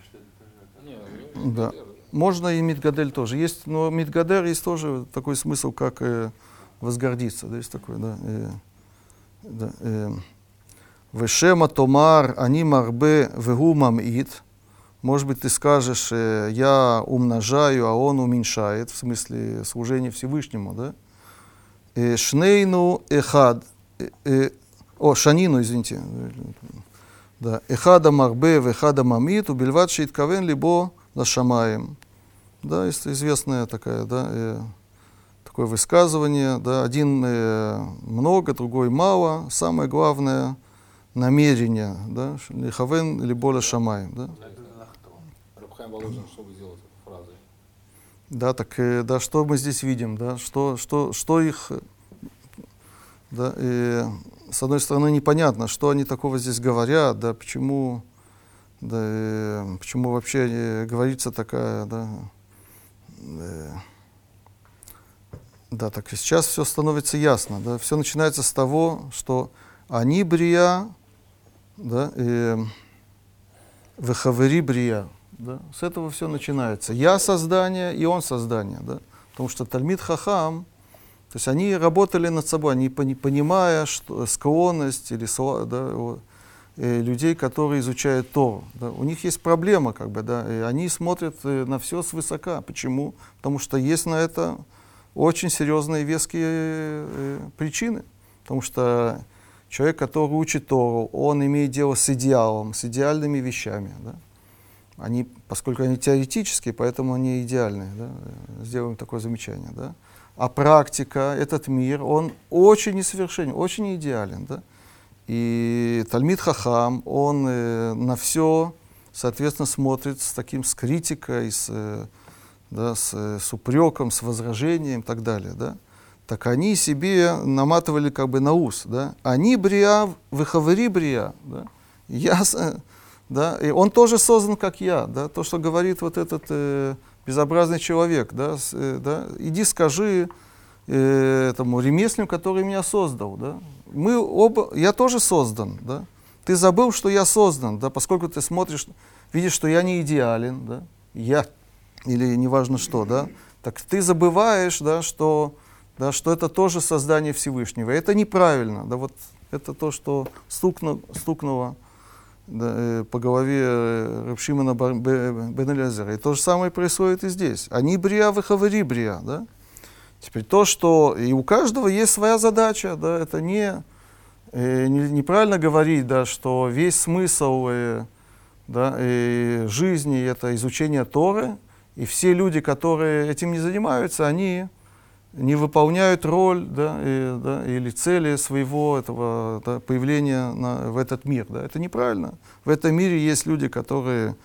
да. Можно и мидгадель тоже. Есть, но мидгадер есть тоже такой смысл, как э, возгордиться. Да, есть такой, да. Э, да э, Вешема томар, они марбе вегу мамит. Может быть, ты скажешь, э, я умножаю, а он уменьшает, в смысле служения Всевышнему, да? Э, шнейну эхад э, о, Шанину, извините, да, Эхада Марбе, Эхада Мамит, убельват Шейткавен, либо Лашамаем. Да, есть известное такое, да, э, такое высказывание, да, один э, много, другой мало, самое главное намерение, да, Лихавен, либо Лашамаем, да. Да, так, э, да, что мы здесь видим, да, что, что, что их да, и, с одной стороны, непонятно, что они такого здесь говорят, да, почему, да, и, почему вообще говорится такая, да, да, да, так сейчас все становится ясно, да, все начинается с того, что они брия, да, э, вехавери брия. Да? С этого все начинается. Я создание, и он создание. Да? Потому что Тальмид Хахам, то есть они работали над собой, они понимая что, склонность или да, э, людей, которые изучают Тору. Да, у них есть проблема, как бы, да, и они смотрят э, на все свысока. Почему? Потому что есть на это очень серьезные веские э, причины. Потому что человек, который учит Тору, он имеет дело с идеалом, с идеальными вещами. Да? Они, поскольку они теоретические, поэтому они идеальные. Да? Сделаем такое замечание. Да? А практика, этот мир, он очень несовершенен, очень идеален. Да? И Тальмид Хахам, он э, на все, соответственно, смотрит с таким, с критикой, с, э, да, с, с упреком, с возражением и так далее. Да? Так они себе наматывали как бы на ус. Да? Они брия, выхавари брия. Да? Я, да, и он тоже создан, как я, да, то, что говорит вот этот э, безобразный человек, да, с, э, да, иди скажи э, этому ремесленнику, который меня создал, да, мы оба, я тоже создан, да, ты забыл, что я создан, да, поскольку ты смотришь, видишь, что я не идеален, да, я, или неважно что, да, так ты забываешь, да, что, да, что это тоже создание Всевышнего, это неправильно, да, вот это то, что стукну, стукнуло по голове э, Рабшимана бен Элязера. И то же самое происходит и здесь. Они брия, выхавари брия. Да? Теперь то, что и у каждого есть своя задача, да, это не, э, не неправильно говорить, да, что весь смысл э, да, э, жизни это изучение Торы, и все люди, которые этим не занимаются, они не выполняют роль да, и, да, или цели своего этого да, появления на, в этот мир. Да. Это неправильно. В этом мире есть люди, которые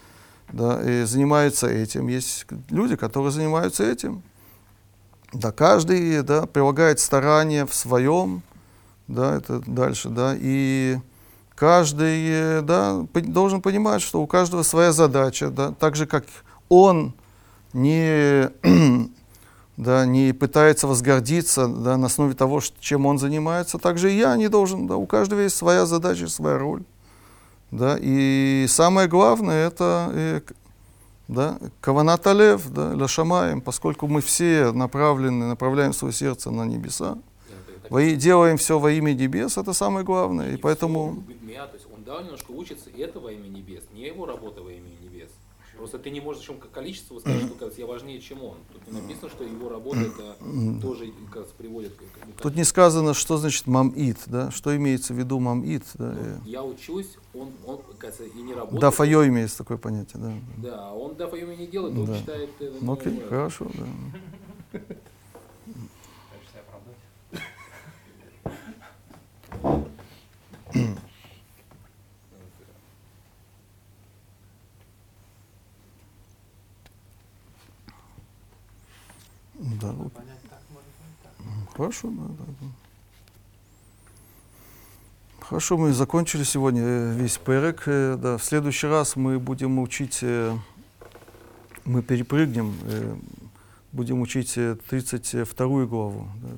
да, и занимаются этим, есть люди, которые занимаются этим. Да, каждый да, прилагает старания в своем, да, это дальше, да, и каждый да, должен понимать, что у каждого своя задача, да, так же, как он не [CLEARS THROAT] да, не пытается возгордиться да, на основе того, чем он занимается, также и я не должен. Да, у каждого есть своя задача, своя роль. Да, и самое главное это э, да, каванаталев, да, лашамаем, поскольку мы все направлены, направляем свое сердце на небеса, во, делаем все во имя небес, это самое главное. И, и поэтому... Все, то есть он да, немножко учится, и это во имя небес, не его работа во имя. Просто ты не можешь о чем количество сказать, что кажется, я важнее, чем он. Тут не написано, что его работа это тоже кажется, приводит к... Тут не сказано, что значит мамит, да? Что имеется в виду мамит. Да? Ну, я учусь, он, он кажется, и не работает. Дафайо имеется такое понятие, да. Да, он дафайо не делает, он да. считает... Это, ну, Окей, хорошо, да. [LAUGHS] Да. Хорошо, да, да, да. Хорошо, мы закончили сегодня э, весь перек. Э, да, в следующий раз мы будем учить, э, мы перепрыгнем, будем учить 32 главу. Да,